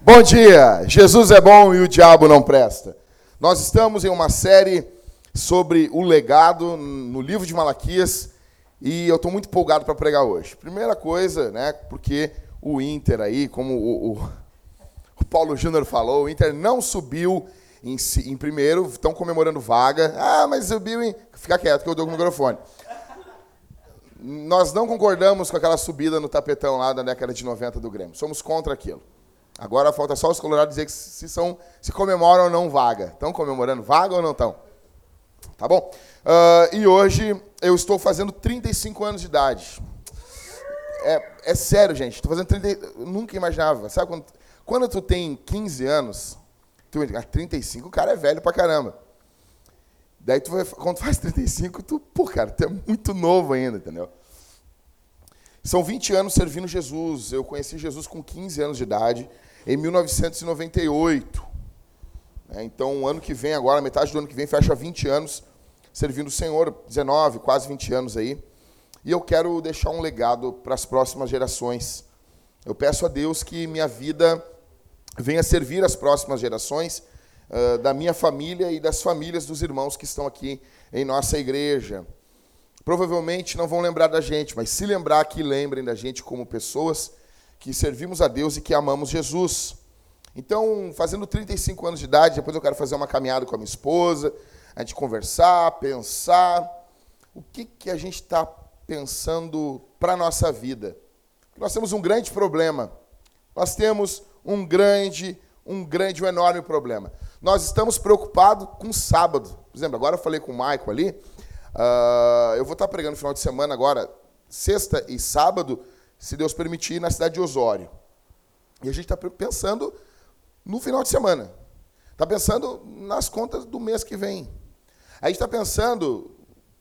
Bom dia! Jesus é bom e o diabo não presta. Nós estamos em uma série sobre o legado no livro de Malaquias e eu estou muito empolgado para pregar hoje. Primeira coisa, né, porque o Inter aí, como o, o, o Paulo Júnior falou, o Inter não subiu em, em primeiro, estão comemorando vaga. Ah, mas subiu em... Fica quieto que eu dou com o microfone. Nós não concordamos com aquela subida no tapetão lá da década de 90 do Grêmio. Somos contra aquilo. Agora falta só os colorados dizer que se, são, se comemoram ou não vaga. Estão comemorando vaga ou não estão? Tá bom? Uh, e hoje eu estou fazendo 35 anos de idade. É, é sério, gente. Estou fazendo 30. Eu nunca imaginava. Sabe quando, quando tu tem 15 anos, tu, 35, o cara é velho pra caramba. Daí tu quando tu faz 35, tu, pô, cara, tu é muito novo ainda, entendeu? São 20 anos servindo Jesus. Eu conheci Jesus com 15 anos de idade, em 1998. É, então, o ano que vem, agora, metade do ano que vem, fecha 20 anos servindo o Senhor, 19, quase 20 anos aí. E eu quero deixar um legado para as próximas gerações. Eu peço a Deus que minha vida venha servir as próximas gerações uh, da minha família e das famílias dos irmãos que estão aqui em nossa igreja. Provavelmente não vão lembrar da gente, mas se lembrar que lembrem da gente como pessoas que servimos a Deus e que amamos Jesus. Então, fazendo 35 anos de idade, depois eu quero fazer uma caminhada com a minha esposa, a gente conversar, pensar o que, que a gente está pensando para a nossa vida. Nós temos um grande problema. Nós temos um grande, um grande, um enorme problema. Nós estamos preocupados com sábado. Por exemplo, agora eu falei com o Maico ali. Uh, eu vou estar pregando no final de semana agora, sexta e sábado, se Deus permitir, na cidade de Osório. E a gente está pensando no final de semana. Está pensando nas contas do mês que vem. A gente está pensando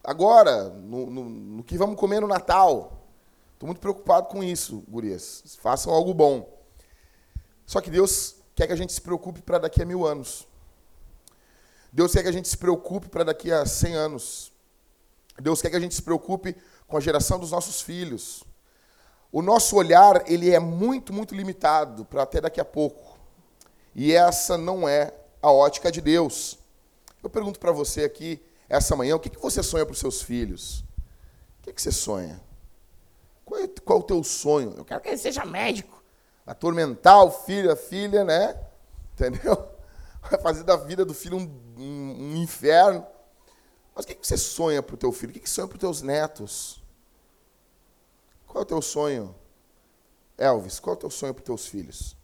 agora no, no, no, que vamos comer no Natal. Estou muito preocupado com isso, gurias. Façam algo bom. Só que Deus quer que a gente se preocupe para daqui a mil anos. Deus quer que a gente se preocupe para daqui a cem anos. Deus quer que a gente se preocupe com a geração dos nossos filhos. O nosso olhar ele é muito, muito limitado para até daqui a pouco. E essa não é a ótica de Deus. Eu pergunto para você aqui, essa manhã, o que, que você sonha para os seus filhos? O que, que você sonha? Qual é, qual é o teu sonho? Eu quero que ele seja médico. Atormentar o filho, a filha, né? Entendeu? Vai fazer da vida do filho um, um, um inferno. Mas o que, você sonha para o teu filho? O que, você sonha para os teus netos? Qual é o teu sonho? Elvis, qual é o teu sonho para os teus filhos?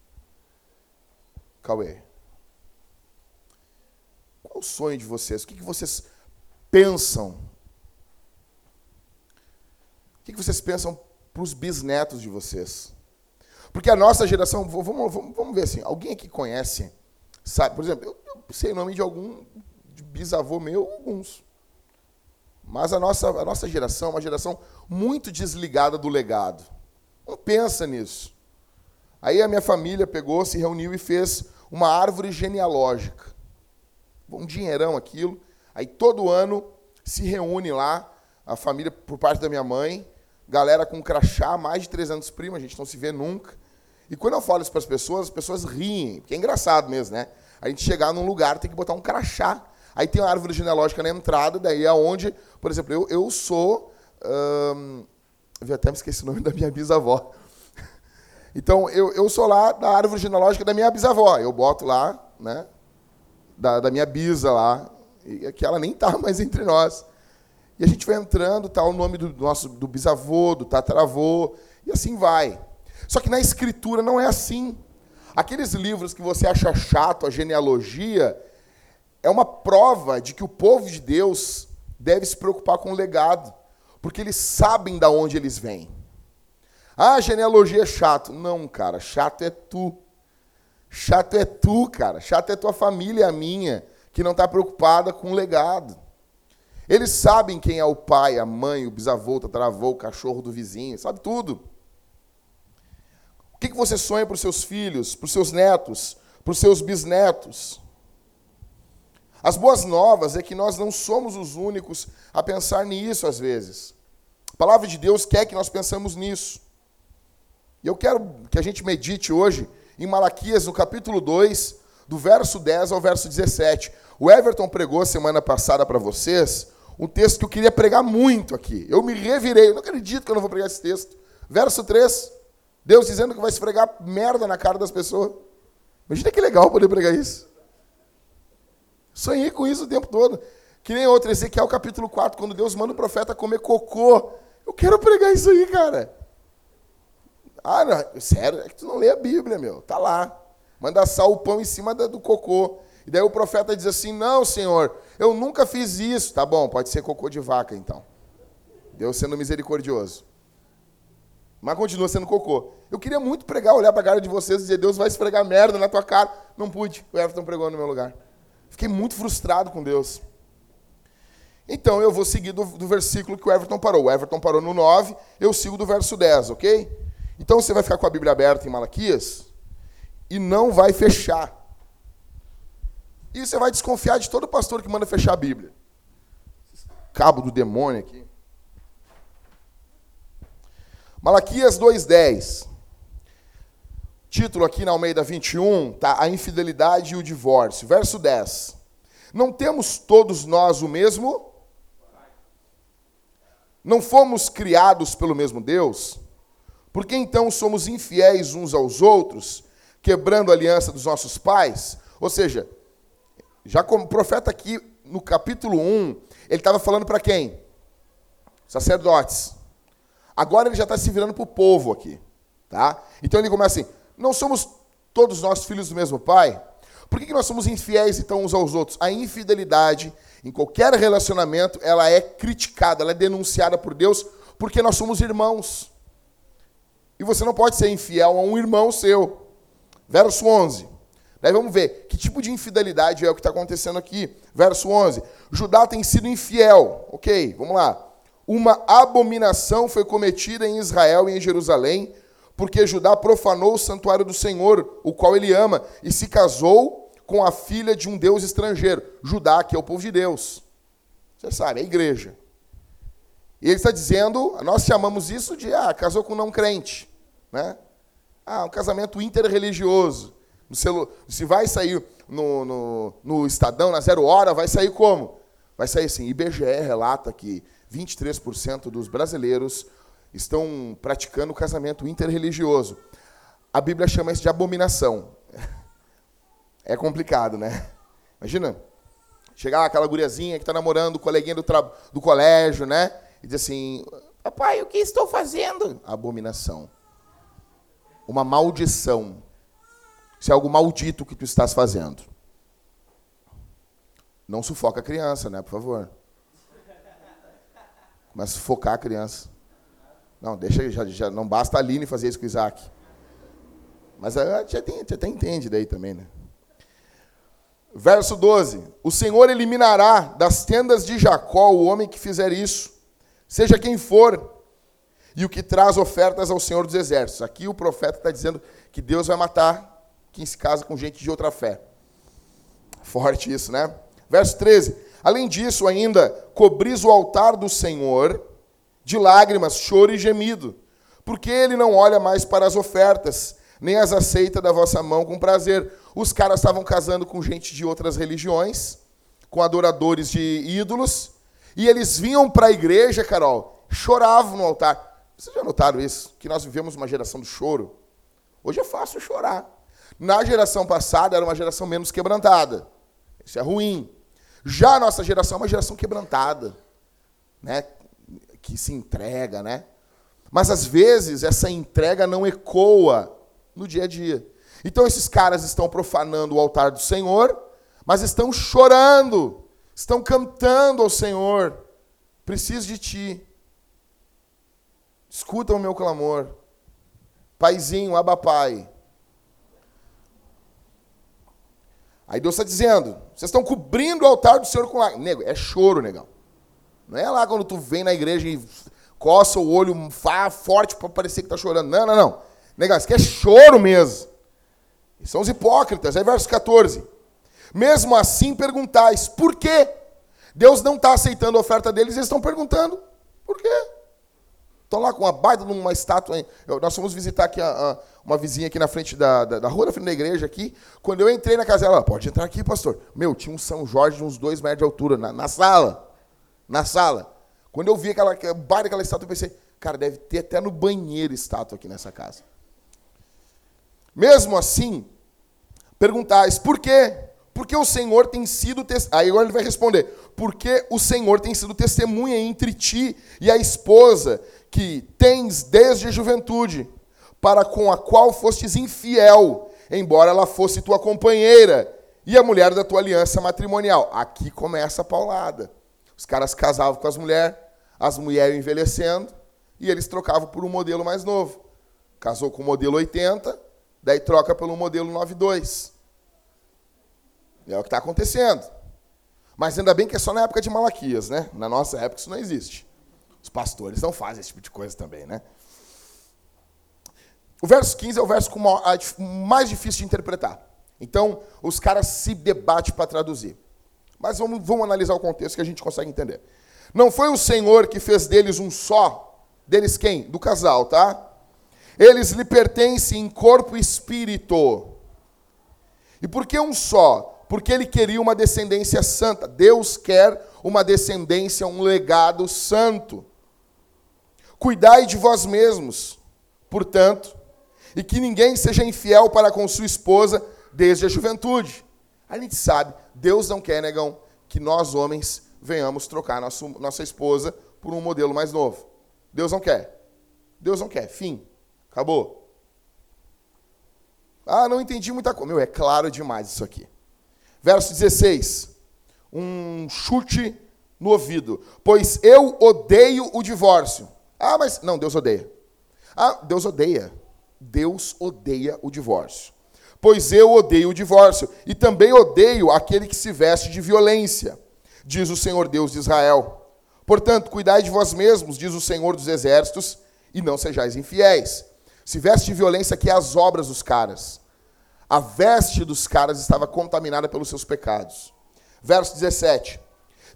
Cauê. Qual o sonho de vocês? O que, que vocês pensam? O que, que vocês pensam para os bisnetos de vocês? Porque a nossa geração, vamos, vamos, vamos ver assim, alguém aqui conhece, sabe, por exemplo, eu, eu sei o nome de algum de bisavô meu, alguns. Mas a nossa, a nossa geração é uma geração muito desligada do legado. Não pensa nisso. Aí a minha família pegou, se reuniu e fez uma árvore genealógica um dinheirão aquilo. Aí todo ano se reúne lá, a família por parte da minha mãe, galera com crachá, mais de 300 primos, a gente não se vê nunca. E quando eu falo isso para as pessoas, as pessoas riem, porque é engraçado mesmo, né? A gente chegar num lugar tem que botar um crachá. Aí tem uma árvore genealógica na entrada, daí é onde, por exemplo, eu, eu sou. Hum, eu até me esqueci o nome da minha bisavó. Então, eu, eu sou lá da árvore genealógica da minha bisavó. Eu boto lá, né? da, da minha bisa lá, e que ela nem está mais entre nós. E a gente vai entrando, tá o nome do nosso do bisavô, do tataravô, e assim vai. Só que na escritura não é assim. Aqueles livros que você acha chato, a genealogia, é uma prova de que o povo de Deus deve se preocupar com o legado, porque eles sabem da onde eles vêm. Ah, genealogia é chato. Não, cara, chato é tu. Chato é tu, cara. Chato é tua família, a minha, que não está preocupada com o legado. Eles sabem quem é o pai, a mãe, o bisavô, o tataravô, o cachorro do vizinho, sabe tudo. O que você sonha para os seus filhos, para os seus netos, para os seus bisnetos? As boas novas é que nós não somos os únicos a pensar nisso às vezes. A palavra de Deus quer que nós pensemos nisso. E eu quero que a gente medite hoje em Malaquias, no capítulo 2, do verso 10 ao verso 17. O Everton pregou semana passada para vocês um texto que eu queria pregar muito aqui. Eu me revirei, eu não acredito que eu não vou pregar esse texto. Verso 3, Deus dizendo que vai esfregar merda na cara das pessoas. Imagina que legal poder pregar isso. Sonhei com isso o tempo todo. Que nem outro, Ezequiel capítulo 4, quando Deus manda o profeta comer cocô. Eu quero pregar isso aí, cara. Ah, não, sério, é que tu não lê a Bíblia, meu. Tá lá. Manda assar o pão em cima do cocô. E daí o profeta diz assim: Não, Senhor, eu nunca fiz isso. Tá bom, pode ser cocô de vaca então. Deus sendo misericordioso. Mas continua sendo cocô. Eu queria muito pregar, olhar para a cara de vocês e dizer: Deus vai esfregar merda na tua cara. Não pude. O Everton pregou no meu lugar. Fiquei muito frustrado com Deus. Então eu vou seguir do, do, versículo que o Everton parou. O Everton parou no 9, eu sigo do verso 10, ok? Então você vai ficar com a Bíblia aberta em Malaquias e não vai fechar. E você vai desconfiar de todo pastor que manda fechar a Bíblia. Cabo do demônio aqui. Malaquias 2,10. Título aqui na Almeida 21, tá? A infidelidade e o divórcio. Verso 10. Não temos todos nós o mesmo? Não fomos criados pelo mesmo Deus? Por que então somos infiéis uns aos outros, quebrando a aliança dos nossos pais? Ou seja, já como profeta aqui no capítulo 1, ele estava falando para quem? Sacerdotes. Agora ele já está se virando para o povo aqui. Tá? Então ele começa assim: não somos todos nós filhos do mesmo pai? Por que, nós somos infiéis então uns aos outros? A infidelidade em qualquer relacionamento, ela é criticada, ela é denunciada por Deus, porque nós somos irmãos. E você não pode ser infiel a um irmão seu. Verso 11. Daí vamos ver que tipo de infidelidade é o que está acontecendo aqui. Verso 11. Judá tem sido infiel. Ok, vamos lá. Uma abominação foi cometida em Israel e em Jerusalém porque Judá profanou o santuário do Senhor, o qual ele ama, e se casou com a filha de um deus estrangeiro. Judá, que é o povo de Deus. Você sabe, é a igreja. E ele está dizendo, nós chamamos isso de, ah, casou com um não crente. Né? Ah, um casamento interreligioso. Se vai sair no, no, no Estadão, na Zero Hora, vai sair como? Vai sair assim, IBGE relata que 23% dos brasileiros estão praticando casamento interreligioso. A Bíblia chama isso de abominação. É complicado, né? Imagina, chegar aquela guriazinha que está namorando o coleguinha do, do colégio, né? E diz assim, papai, o que estou fazendo? Abominação. Uma maldição. Isso é algo maldito que tu estás fazendo. Não sufoca a criança, né? Por favor. Começa a sufocar a criança. Não, deixa, já, já não basta a Aline fazer isso com o Isaac. Mas a gente até entende daí também, né? Verso 12: O Senhor eliminará das tendas de Jacó o homem que fizer isso, seja quem for, e o que traz ofertas ao Senhor dos Exércitos. Aqui o profeta está dizendo que Deus vai matar quem se casa com gente de outra fé. Forte isso, né? Verso 13: Além disso, ainda cobris o altar do Senhor de lágrimas, choro e gemido, porque ele não olha mais para as ofertas, nem as aceita da vossa mão com prazer. Os caras estavam casando com gente de outras religiões, com adoradores de ídolos, e eles vinham para a igreja, Carol, choravam no altar. Vocês já notaram isso? Que nós vivemos uma geração do choro? Hoje é fácil chorar. Na geração passada era uma geração menos quebrantada. Isso é ruim. Já a nossa geração é uma geração quebrantada. Né? que se entrega, né? Mas às vezes essa entrega não ecoa no dia a dia. Então esses caras estão profanando o altar do Senhor, mas estão chorando, estão cantando ao Senhor: preciso de ti. Escuta o meu clamor. Paizinho, abapai. Aí Deus está dizendo: vocês estão cobrindo o altar do Senhor com lágrimas. Nego, é choro, negão. Não é lá quando tu vem na igreja e coça o olho forte para parecer que está chorando. Não, não, não. Negócio que é choro mesmo. E são os hipócritas. Aí verso 14. Mesmo assim perguntais, por quê? Deus não está aceitando a oferta deles, eles estão perguntando, por quê? Estão lá com uma baita numa estátua. Nós fomos visitar aqui a, a, uma vizinha aqui na frente da, da, da, rua, na frente da igreja aqui. Quando eu entrei na casa dela, pode entrar aqui, pastor. Meu, tinha um São Jorge de uns dois metros de altura na, na sala. Na sala. Quando eu vi aquela baita daquela estátua, eu pensei, cara, deve ter até no banheiro estátua aqui nessa casa. Mesmo assim, perguntais, por quê? Porque o Senhor tem sido. Aí agora ele vai responder: porque o Senhor tem sido testemunha entre ti e a esposa que tens desde a juventude, para com a qual fostes infiel, embora ela fosse tua companheira e a mulher da tua aliança matrimonial. Aqui começa a paulada. Os caras casavam com as mulheres, as mulheres envelhecendo, e eles trocavam por um modelo mais novo. Casou com o modelo 80, daí troca pelo modelo 92. É o que está acontecendo. Mas ainda bem que é só na época de Malaquias, né? Na nossa época isso não existe. Os pastores não fazem esse tipo de coisa também, né? O verso 15 é o verso mais difícil de interpretar. Então, os caras se debatem para traduzir. Mas vamos, vamos analisar o contexto que a gente consegue entender. Não foi o Senhor que fez deles um só? Deles quem? Do casal, tá? Eles lhe pertencem em corpo e espírito. E por que um só? Porque ele queria uma descendência santa. Deus quer uma descendência, um legado santo. Cuidai de vós mesmos, portanto, e que ninguém seja infiel para com sua esposa desde a juventude. A gente sabe, Deus não quer, negão, que nós homens venhamos trocar nosso, nossa esposa por um modelo mais novo. Deus não quer. Deus não quer. Fim. Acabou. Ah, não entendi muita coisa. Meu, é claro demais isso aqui. Verso 16. Um chute no ouvido. Pois eu odeio o divórcio. Ah, mas. Não, Deus odeia. Ah, Deus odeia. Deus odeia o divórcio. Pois eu odeio o divórcio, e também odeio aquele que se veste de violência, diz o Senhor Deus de Israel. Portanto, cuidai de vós mesmos, diz o Senhor dos exércitos, e não sejais infiéis. Se veste de violência, que é as obras dos caras. A veste dos caras estava contaminada pelos seus pecados. Verso 17.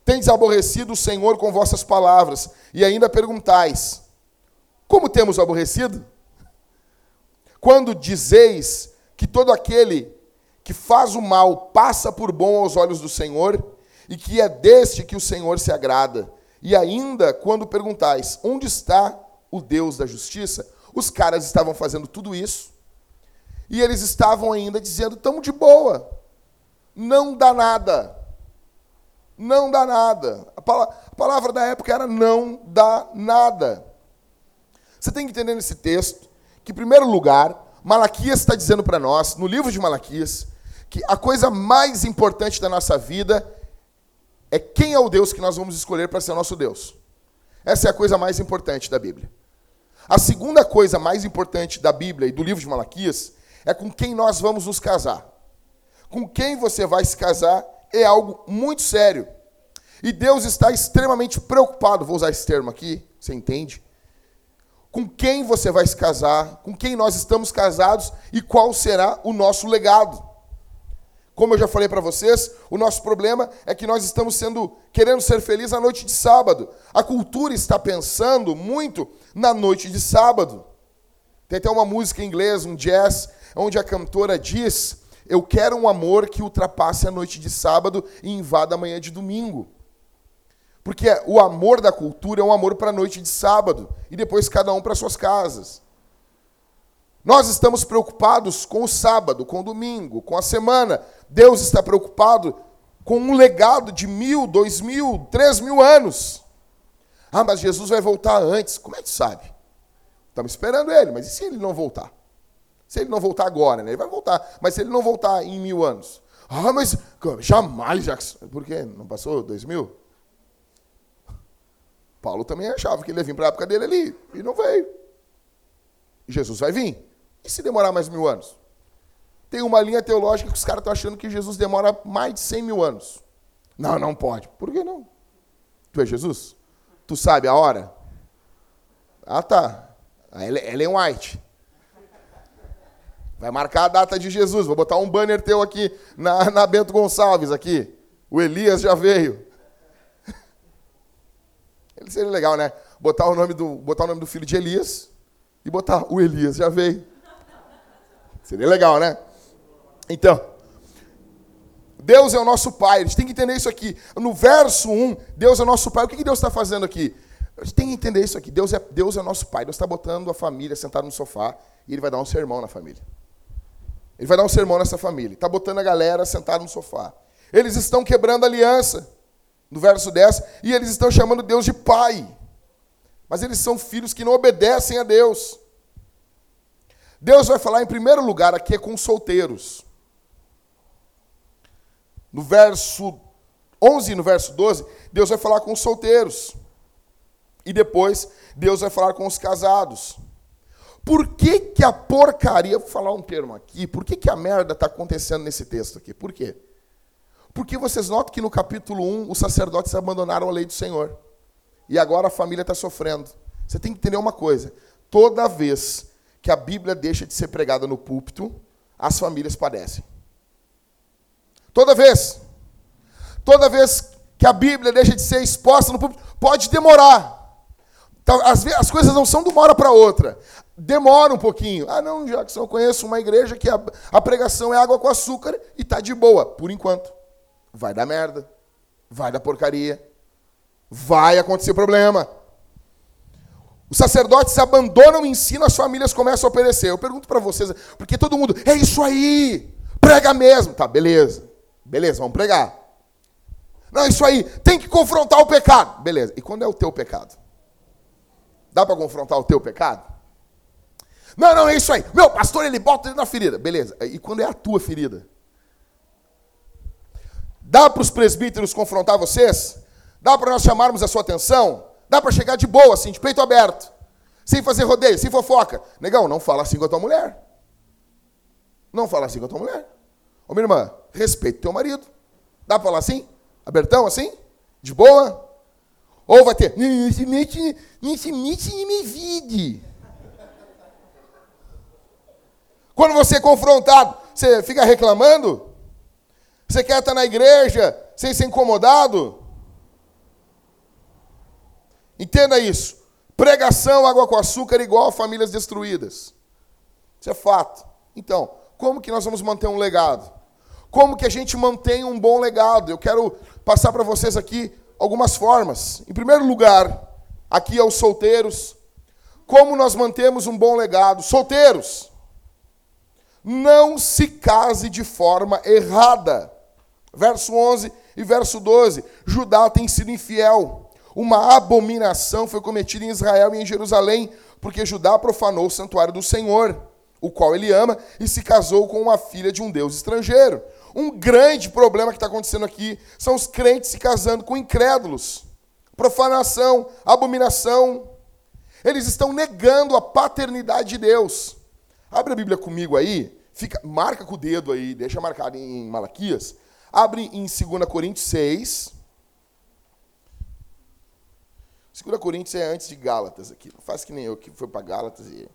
Tendes aborrecido o Senhor com vossas palavras, e ainda perguntais: Como temos aborrecido? Quando dizeis que todo aquele que faz o mal passa por bom aos olhos do Senhor, e que é deste que o Senhor se agrada. E ainda quando perguntais: Onde está o Deus da justiça? Os caras estavam fazendo tudo isso, e eles estavam ainda dizendo: Estamos de boa, não dá nada. Não dá nada. A palavra da época era não dá nada. Você tem que entender nesse texto que, em primeiro lugar, Malaquias está dizendo para nós, no livro de Malaquias, que a coisa mais importante da nossa vida é quem é o Deus que nós vamos escolher para ser nosso Deus. Essa é a coisa mais importante da Bíblia. A segunda coisa mais importante da Bíblia e do livro de Malaquias é com quem nós vamos nos casar. Com quem você vai se casar é algo muito sério. E Deus está extremamente preocupado, vou usar esse termo aqui, você entende? Com quem você vai se casar, com quem nós estamos casados e qual será o nosso legado. Como eu já falei para vocês, o nosso problema é que nós estamos sendo querendo ser felizes à noite de sábado. A cultura está pensando muito na noite de sábado. Tem até uma música em inglês, um jazz, onde a cantora diz eu quero um amor que ultrapasse a noite de sábado e invada a manhã de domingo. Porque o amor da cultura é um amor para a noite de sábado e depois cada um para suas casas. Nós estamos preocupados com o sábado, com o domingo, com a semana. Deus está preocupado com um legado de mil, dois mil, três mil anos. Ah, mas Jesus vai voltar antes. Como é que sabe? Estamos esperando ele, mas e se ele não voltar? Se ele não voltar agora, né? Ele vai voltar. Mas se ele não voltar em mil anos? Ah, mas jamais, Jackson. Por quê? Não passou dois mil? Paulo também achava que ele ia vir para a época dele ali. E não veio. E Jesus vai vir. E se demorar mais mil anos? Tem uma linha teológica que os caras estão achando que Jesus demora mais de cem mil anos. Não, não pode. Por que não? Tu é Jesus? Tu sabe a hora? Ah, tá. A Ellen White. Vai marcar a data de Jesus. Vou botar um banner teu aqui na, na Bento Gonçalves aqui. O Elias já veio. Ele seria legal, né? Botar o nome do, botar o nome do filho de Elias e botar o Elias já veio. Seria legal, né? Então, Deus é o nosso Pai. A gente tem que entender isso aqui. No verso 1, Deus é o nosso Pai. O que Deus está fazendo aqui? A gente tem que entender isso aqui. Deus é, Deus é nosso Pai. Deus está botando a família sentada no sofá e Ele vai dar um sermão na família. Ele vai dar um sermão nessa família. Está botando a galera sentada no sofá. Eles estão quebrando a aliança, no verso 10, e eles estão chamando Deus de Pai. Mas eles são filhos que não obedecem a Deus. Deus vai falar em primeiro lugar aqui é com solteiros. No verso 11 e no verso 12, Deus vai falar com os solteiros. E depois, Deus vai falar com os casados. Por que, que a porcaria, vou falar um termo aqui, por que, que a merda está acontecendo nesse texto aqui? Por quê? Porque vocês notam que no capítulo 1 os sacerdotes abandonaram a lei do Senhor. E agora a família está sofrendo. Você tem que entender uma coisa: toda vez que a Bíblia deixa de ser pregada no púlpito, as famílias padecem. Toda vez. Toda vez que a Bíblia deixa de ser exposta no público, pode demorar. As, as coisas não são de uma hora para outra. Demora um pouquinho. Ah, não, Jackson, eu conheço uma igreja que a, a pregação é água com açúcar e tá de boa, por enquanto. Vai dar merda. Vai dar porcaria. Vai acontecer problema. Os sacerdotes abandonam o ensino, as famílias começam a obedecer. Eu pergunto para vocês, porque todo mundo, é isso aí, prega mesmo. Tá, beleza. Beleza, vamos pregar. Não, isso aí, tem que confrontar o pecado. Beleza. E quando é o teu pecado? Dá para confrontar o teu pecado? Não, não, é isso aí. Meu pastor, ele bota na ferida. Beleza. E quando é a tua ferida? Dá para os presbíteros confrontar vocês? Dá para nós chamarmos a sua atenção? Dá para chegar de boa, assim, de peito aberto? Sem fazer rodeio, sem fofoca. Negão, não fala assim com a tua mulher. Não fala assim com a tua mulher. Ô, minha irmã, respeite teu marido. Dá para falar assim? Abertão, assim? De boa? Ou vai ter, não se se mete em minha vida. Quando você é confrontado, você fica reclamando? Você quer estar na igreja sem ser incomodado? Entenda isso. Pregação, água com açúcar igual a famílias destruídas. Isso é fato. Então, como que nós vamos manter um legado? Como que a gente mantém um bom legado? Eu quero passar para vocês aqui algumas formas. Em primeiro lugar, aqui aos solteiros, como nós mantemos um bom legado? Solteiros, não se case de forma errada. Verso 11 e verso 12. Judá tem sido infiel. Uma abominação foi cometida em Israel e em Jerusalém, porque Judá profanou o santuário do Senhor, o qual ele ama, e se casou com uma filha de um deus estrangeiro. Um grande problema que está acontecendo aqui são os crentes se casando com incrédulos. Profanação, abominação. Eles estão negando a paternidade de Deus. Abre a Bíblia comigo aí, fica, marca com o dedo aí, deixa marcado em Malaquias. Abre em 2 Coríntios 6. 2 Coríntios é antes de Gálatas aqui. Não faz que nem eu que foi para Gálatas e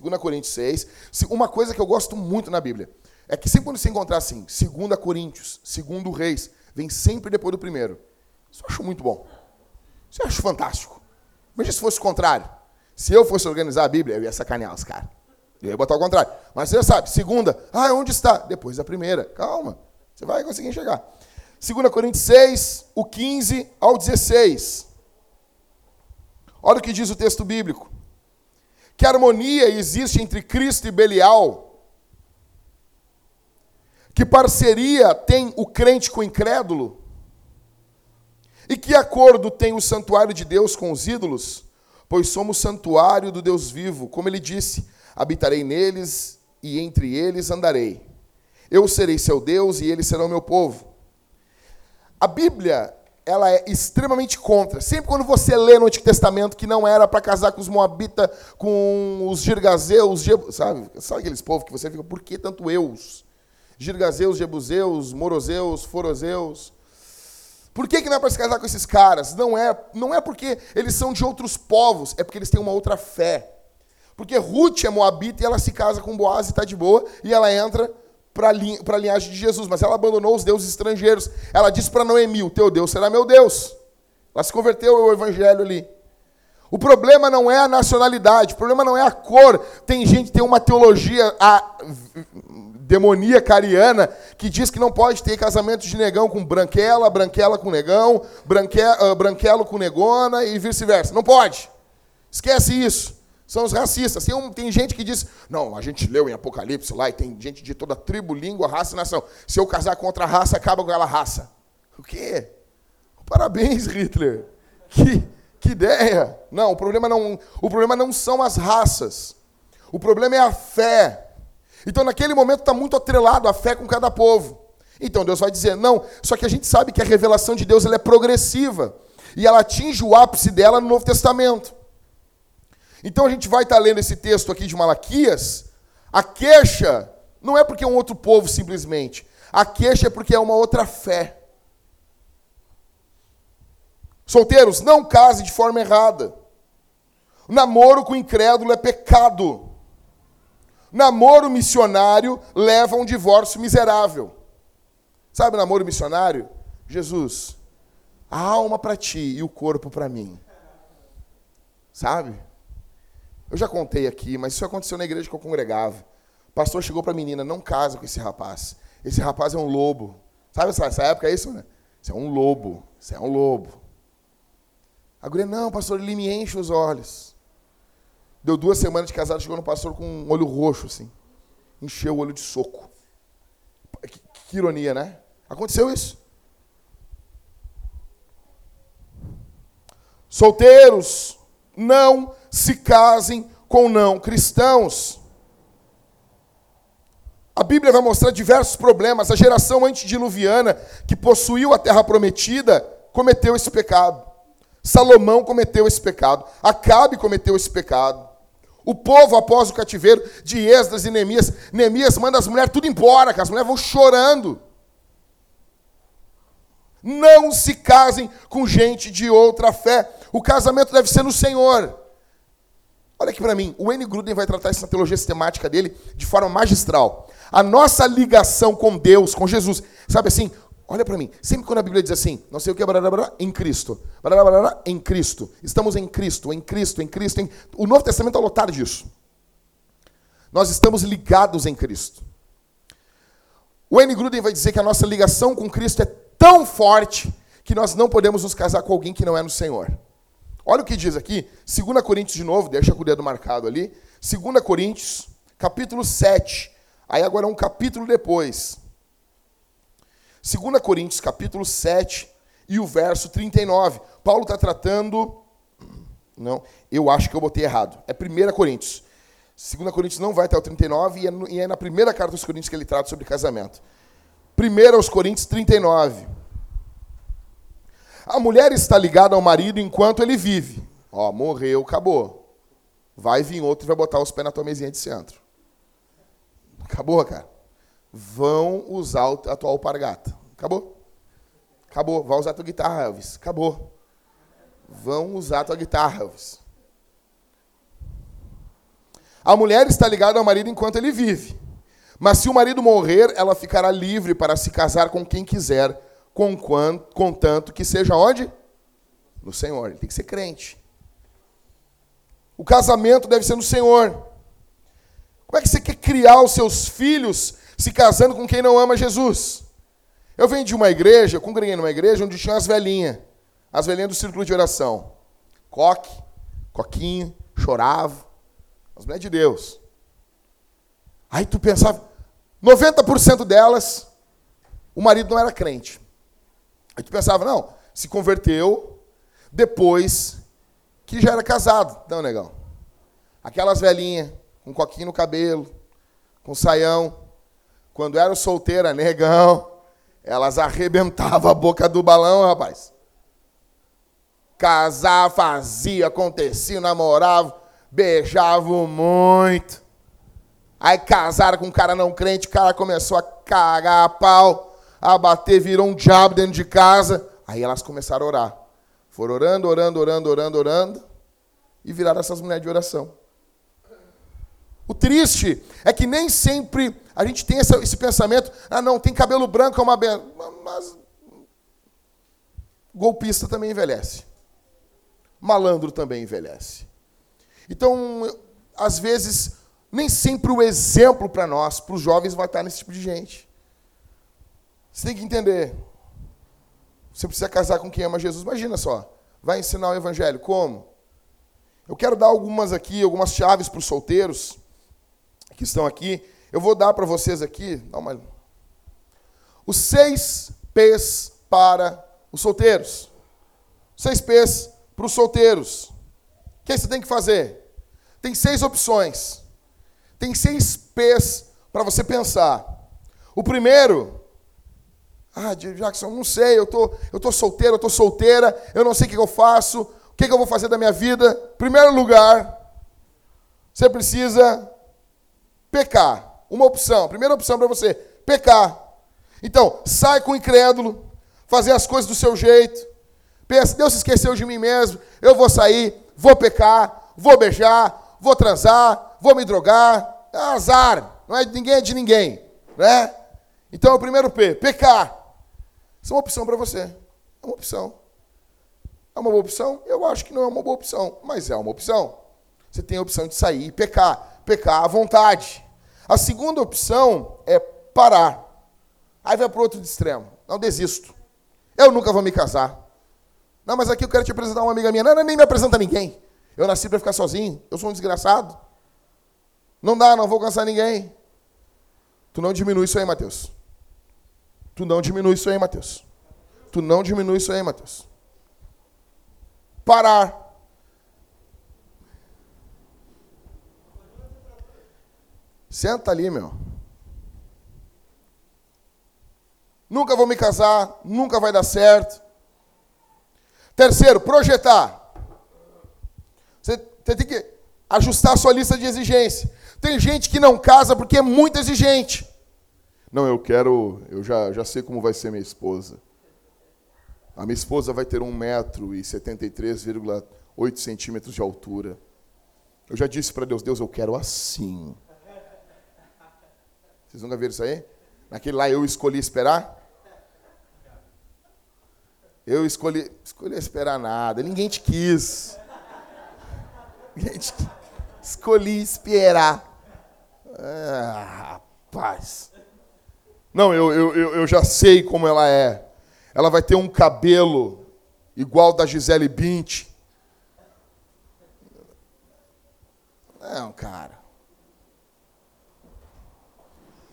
2 Coríntios 6. Uma coisa que eu gosto muito na Bíblia. É que sempre quando você encontrar assim, 2 Coríntios, 2 Reis, vem sempre depois do primeiro. Isso eu acho muito bom. Isso eu acho fantástico. Imagina se fosse o contrário. Se eu fosse organizar a Bíblia, eu ia sacanear os caras. Eu ia botar o contrário. Mas você já sabe, segunda, ah, onde está? Depois da primeira. Calma, você vai conseguir chegar. 2 Coríntios 6, o 15 ao 16. Olha o que diz o texto bíblico. Que harmonia existe entre Cristo e Belial que parceria tem o crente com o incrédulo? E que acordo tem o santuário de Deus com os ídolos? Pois somos santuário do Deus vivo. Como ele disse: habitarei neles e entre eles andarei. Eu serei seu Deus e eles serão meu povo. A Bíblia, ela é extremamente contra. Sempre quando você lê no Antigo Testamento que não era para casar com os moabitas, com os girgazeus, sabe? Sabe aqueles povos que você fica, por que tanto eus? Girgazeus, Jebuseus, Moroseus, Foroseus. Por que, que não é para se casar com esses caras? Não é, não é porque eles são de outros povos, é porque eles têm uma outra fé. Porque Ruth é moabita e ela se casa com Boaz e está de boa, e ela entra para a linhagem de Jesus, mas ela abandonou os deuses estrangeiros. Ela disse para Noemi: O teu Deus será meu Deus. Ela se converteu ao evangelho ali. O problema não é a nacionalidade, o problema não é a cor. Tem gente que tem uma teologia a, demoníaca ariana que diz que não pode ter casamento de negão com branquela, branquela com negão, branque, uh, branquelo com negona e vice-versa. Não pode. Esquece isso. São os racistas. Tem, um, tem gente que diz, não, a gente leu em Apocalipse lá e tem gente de toda tribo, língua, raça e nação. Se eu casar com outra raça, acaba com aquela raça. O quê? Parabéns, Hitler. Que, que ideia. Não, o problema não, o problema não são as raças. O problema é a fé. Então, naquele momento, está muito atrelado a fé com cada povo. Então, Deus vai dizer, não. Só que a gente sabe que a revelação de Deus ela é progressiva. E ela atinge o ápice dela no Novo Testamento. Então, a gente vai estar tá lendo esse texto aqui de Malaquias. A queixa não é porque é um outro povo, simplesmente. A queixa é porque é uma outra fé. Solteiros, não case de forma errada. Namoro com incrédulo é pecado. Namoro missionário leva a um divórcio miserável. Sabe namoro missionário? Jesus, a alma para ti e o corpo para mim. Sabe? Eu já contei aqui, mas isso aconteceu na igreja que eu congregava. O pastor chegou para a menina, não casa com esse rapaz. Esse rapaz é um lobo. Sabe essa, essa época é isso, né? Isso é um lobo. É um lobo. A guria, não, pastor, ele me enche os olhos. Deu duas semanas de casado, chegou no pastor com um olho roxo, assim. Encheu o olho de soco. Que, que ironia, né? Aconteceu isso. Solteiros, não se casem com não cristãos. A Bíblia vai mostrar diversos problemas. A geração antediluviana que possuiu a terra prometida cometeu esse pecado. Salomão cometeu esse pecado. Acabe cometeu esse pecado. O povo, após o cativeiro de Esdras e Neemias, Neemias manda as mulheres tudo embora, que as mulheres vão chorando. Não se casem com gente de outra fé. O casamento deve ser no Senhor. Olha aqui para mim, o N. Gruden vai tratar essa teologia sistemática dele de forma magistral. A nossa ligação com Deus, com Jesus, sabe assim, Olha para mim. Sempre quando a Bíblia diz assim, não sei o que, em Cristo. Em Cristo. Estamos em Cristo, em Cristo, em Cristo. Em... O Novo Testamento é lotado disso. Nós estamos ligados em Cristo. O N. Gruden vai dizer que a nossa ligação com Cristo é tão forte que nós não podemos nos casar com alguém que não é no Senhor. Olha o que diz aqui, 2 Coríntios de novo, deixa com o dedo marcado ali. 2 Coríntios, capítulo 7. Aí agora é um capítulo depois. 2 Coríntios capítulo 7 e o verso 39. Paulo está tratando. Não, eu acho que eu botei errado. É 1 Coríntios. 2 Coríntios não vai até o 39 e é, e é na primeira carta dos Coríntios que ele trata sobre casamento. 1 aos Coríntios 39. A mulher está ligada ao marido enquanto ele vive. Ó, morreu, acabou. Vai vir outro e vai botar os pés na tua mesinha de centro. Acabou, cara vão usar a tua alpargata. Acabou. Acabou. Vai usar a tua guitarra, Elvis. Acabou. Vão usar a tua guitarra, Elvis. A mulher está ligada ao marido enquanto ele vive. Mas se o marido morrer, ela ficará livre para se casar com quem quiser, contanto que seja onde? No Senhor. Ele tem que ser crente. O casamento deve ser no Senhor. Como é que você quer criar os seus filhos se casando com quem não ama Jesus. Eu venho de uma igreja, congreguei numa igreja onde tinha as velhinhas, as velhinhas do círculo de oração. Coque, coquinho, chorava, as mulheres de Deus. Aí tu pensava, 90% delas, o marido não era crente. Aí tu pensava, não, se converteu depois que já era casado. Não, negão. Aquelas velhinhas, com coquinho no cabelo, com saião, quando era solteira, negão, elas arrebentavam a boca do balão, rapaz. Casar, fazia, acontecia, namorava, beijavam muito. Aí casaram com um cara não crente, o cara começou a cagar a pau, a bater, virou um diabo dentro de casa. Aí elas começaram a orar. Foram orando, orando, orando, orando, orando, e viraram essas mulheres de oração. O triste é que nem sempre a gente tem esse, esse pensamento, ah não, tem cabelo branco é uma benção. Mas golpista também envelhece. Malandro também envelhece. Então, às vezes, nem sempre o exemplo para nós, para os jovens, vai estar nesse tipo de gente. Você tem que entender. Você precisa casar com quem ama Jesus. Imagina só. Vai ensinar o evangelho. Como? Eu quero dar algumas aqui, algumas chaves para os solteiros que estão aqui. Eu vou dar para vocês aqui. Dá uma... Os seis P's para os solteiros. Seis P's para os solteiros. O que você tem que fazer? Tem seis opções. Tem seis P's para você pensar. O primeiro, ah, Jackson, não sei, eu tô, eu tô solteiro, eu tô solteira, eu não sei o que eu faço, o que eu vou fazer da minha vida. Primeiro lugar, você precisa pecar. Uma opção, primeira opção para você, pecar. Então, sai com o incrédulo, fazer as coisas do seu jeito. Pensa, Deus se esqueceu de mim mesmo, eu vou sair, vou pecar, vou beijar, vou transar, vou me drogar. É azar, não é de ninguém, é de ninguém. Né? Então, o primeiro P, pecar. Isso é uma opção para você. É uma opção. É uma boa opção? Eu acho que não é uma boa opção, mas é uma opção. Você tem a opção de sair e pecar. Pecar à vontade. A segunda opção é parar. Aí vai para o outro extremo. Não desisto. Eu nunca vou me casar. Não, mas aqui eu quero te apresentar uma amiga minha. Não, não nem me apresenta ninguém. Eu nasci para ficar sozinho. Eu sou um desgraçado. Não dá, não vou cansar ninguém. Tu não diminui isso aí, Mateus. Tu não diminui isso aí, Mateus. Tu não diminui isso aí, Mateus. Parar. Senta ali, meu. Nunca vou me casar, nunca vai dar certo. Terceiro, projetar. Você tem que ajustar a sua lista de exigência. Tem gente que não casa porque é muito exigente. Não, eu quero, eu já, já sei como vai ser minha esposa. A minha esposa vai ter 1,73,8 centímetros de altura. Eu já disse para Deus, Deus, eu quero assim. Vocês nunca viram isso aí? Naquele lá eu escolhi esperar? Eu escolhi, escolhi esperar nada. Ninguém te quis. Ninguém te quis. Escolhi esperar. Ah, rapaz. Não, eu, eu, eu já sei como ela é. Ela vai ter um cabelo igual da Gisele Bint. Não, cara.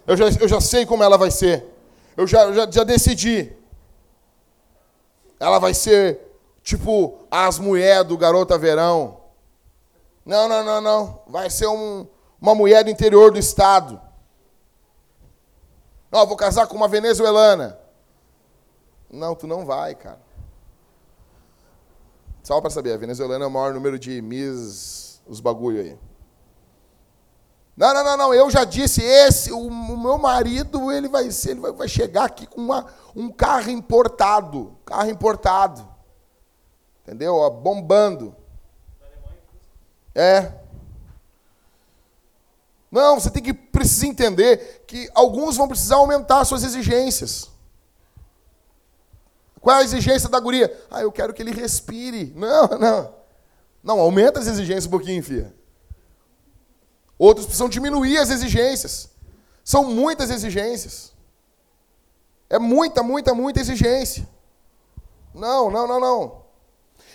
Eu já, eu já sei como ela vai ser. Eu já, já, já decidi. Ela vai ser tipo as mulheres do Garota Verão. Não, não, não, não. Vai ser um, uma mulher do interior do estado. Não, vou casar com uma venezuelana. Não, tu não vai, cara. Só para saber, a venezuelana é o maior número de Miss, os bagulho aí. Não, não, não, não, eu já disse, esse, o, o meu marido, ele vai ser, ele vai, vai chegar aqui com uma, um carro importado, carro importado. Entendeu? Ó, bombando. É. Não, você tem que precisar entender que alguns vão precisar aumentar suas exigências. Qual é a exigência da guria? Ah, eu quero que ele respire. Não, não. Não, aumenta as exigências um pouquinho, filha. Outros precisam diminuir as exigências. São muitas exigências. É muita, muita, muita exigência. Não, não, não, não.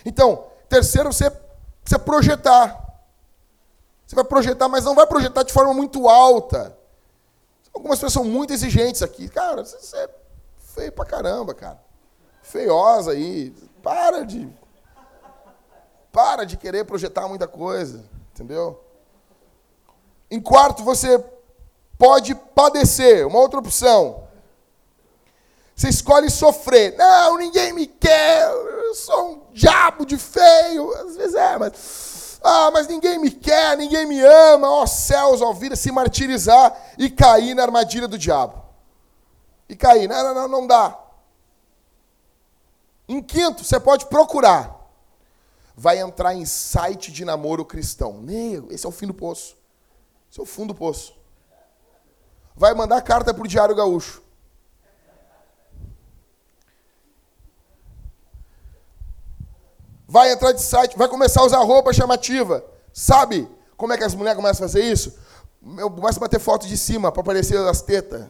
Então, terceiro, você precisa projetar. Você vai projetar, mas não vai projetar de forma muito alta. Algumas pessoas são muito exigentes aqui. Cara, você é feio pra caramba, cara. Feiosa aí. Para de. Para de querer projetar muita coisa. Entendeu? Em quarto, você pode padecer. Uma outra opção. Você escolhe sofrer. Não, ninguém me quer. Eu sou um diabo de feio. Às vezes é, mas ah, mas ninguém me quer, ninguém me ama. Ó oh, céus, ó vida, se martirizar e cair na armadilha do diabo. E cair. Não, não, não, não dá. Em quinto, você pode procurar. Vai entrar em site de namoro cristão. Esse é o fim do poço. Seu fundo do poço. Vai mandar carta para o Diário Gaúcho. Vai entrar de site, vai começar a usar roupa chamativa. Sabe como é que as mulheres começam a fazer isso? Começa a bater foto de cima para aparecer as tetas.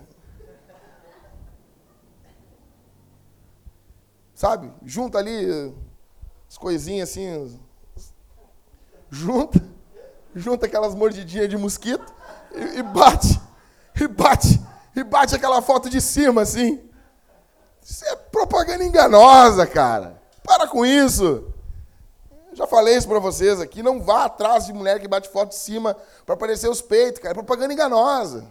Sabe? Junta ali as coisinhas assim. Junta. Junta aquelas mordidinhas de mosquito e, e bate. E bate. E bate aquela foto de cima assim. Isso é propaganda enganosa, cara. Para com isso. Já falei isso para vocês aqui. Não vá atrás de mulher que bate foto de cima para aparecer os peitos, cara. É propaganda enganosa.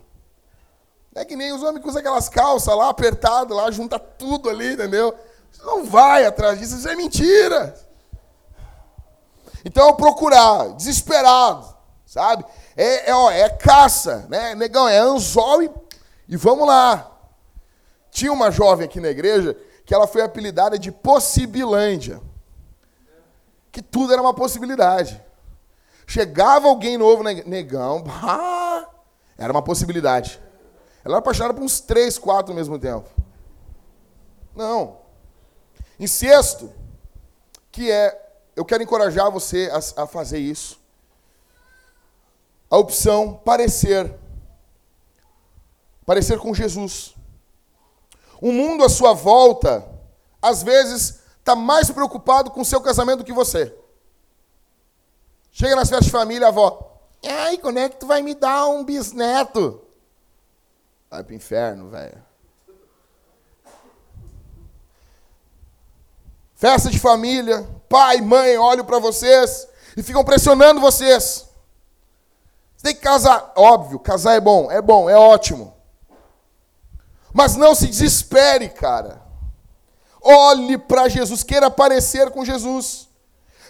É que nem os homens que usam aquelas calças lá apertadas, lá, junta tudo ali, entendeu? Você não vai atrás disso, isso é mentira. Então, procurar, desesperado, sabe? É, é, ó, é caça, né? Negão, é anzol e, e vamos lá. Tinha uma jovem aqui na igreja que ela foi apelidada de Possibilândia que tudo era uma possibilidade. Chegava alguém novo, negão, ah, era uma possibilidade. Ela era apaixonada por uns três, quatro ao mesmo tempo. Não. Em sexto, que é, eu quero encorajar você a, a fazer isso. A opção parecer. Parecer com Jesus. O mundo à sua volta, às vezes, está mais preocupado com o seu casamento do que você. Chega nas festas de família, a avó. Ai, quando é que tu vai me dar um bisneto? Vai pro inferno, velho. Festa de família, pai, mãe, olham para vocês e ficam pressionando vocês. Você tem que casar. Óbvio, casar é bom, é bom, é ótimo. Mas não se desespere, cara. Olhe para Jesus, queira parecer com Jesus.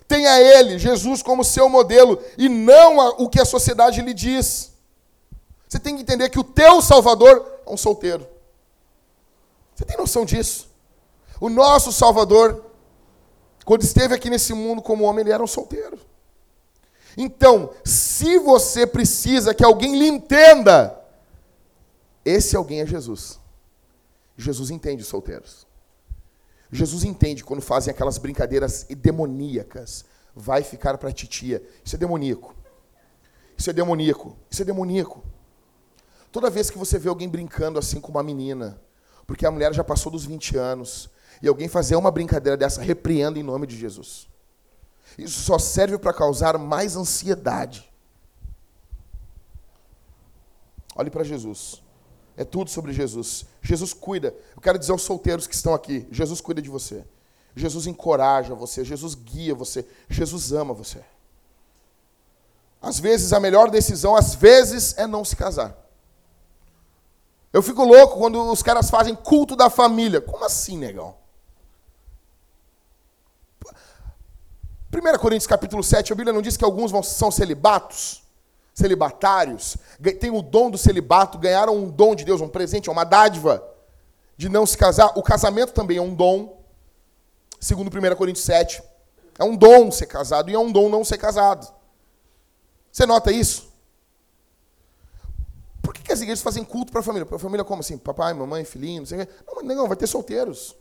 Tenha Ele, Jesus, como seu modelo e não o que a sociedade lhe diz. Você tem que entender que o teu Salvador é um solteiro. Você tem noção disso? O nosso Salvador, quando esteve aqui nesse mundo como homem, ele era um solteiro. Então, se você precisa que alguém lhe entenda, esse alguém é Jesus. Jesus entende os solteiros. Jesus entende quando fazem aquelas brincadeiras demoníacas. Vai ficar para a titia. Isso é demoníaco. Isso é demoníaco. Isso é demoníaco. Toda vez que você vê alguém brincando assim com uma menina, porque a mulher já passou dos 20 anos, e alguém fazer uma brincadeira dessa, repreenda em nome de Jesus. Isso só serve para causar mais ansiedade. Olhe para Jesus. É tudo sobre Jesus. Jesus cuida. Eu quero dizer aos solteiros que estão aqui: Jesus cuida de você. Jesus encoraja você. Jesus guia você. Jesus ama você. Às vezes, a melhor decisão, às vezes, é não se casar. Eu fico louco quando os caras fazem culto da família. Como assim, negão? 1 Coríntios capítulo 7, a Bíblia não diz que alguns vão, são celibatos? celibatários, têm o dom do celibato, ganharam um dom de Deus, um presente, uma dádiva de não se casar. O casamento também é um dom, segundo 1 Coríntios 7. É um dom ser casado e é um dom não ser casado. Você nota isso? Por que, que as igrejas fazem culto para a família? Para a família como assim? Papai, mamãe, filhinho, não sei o quê. Não, não, vai ter solteiros.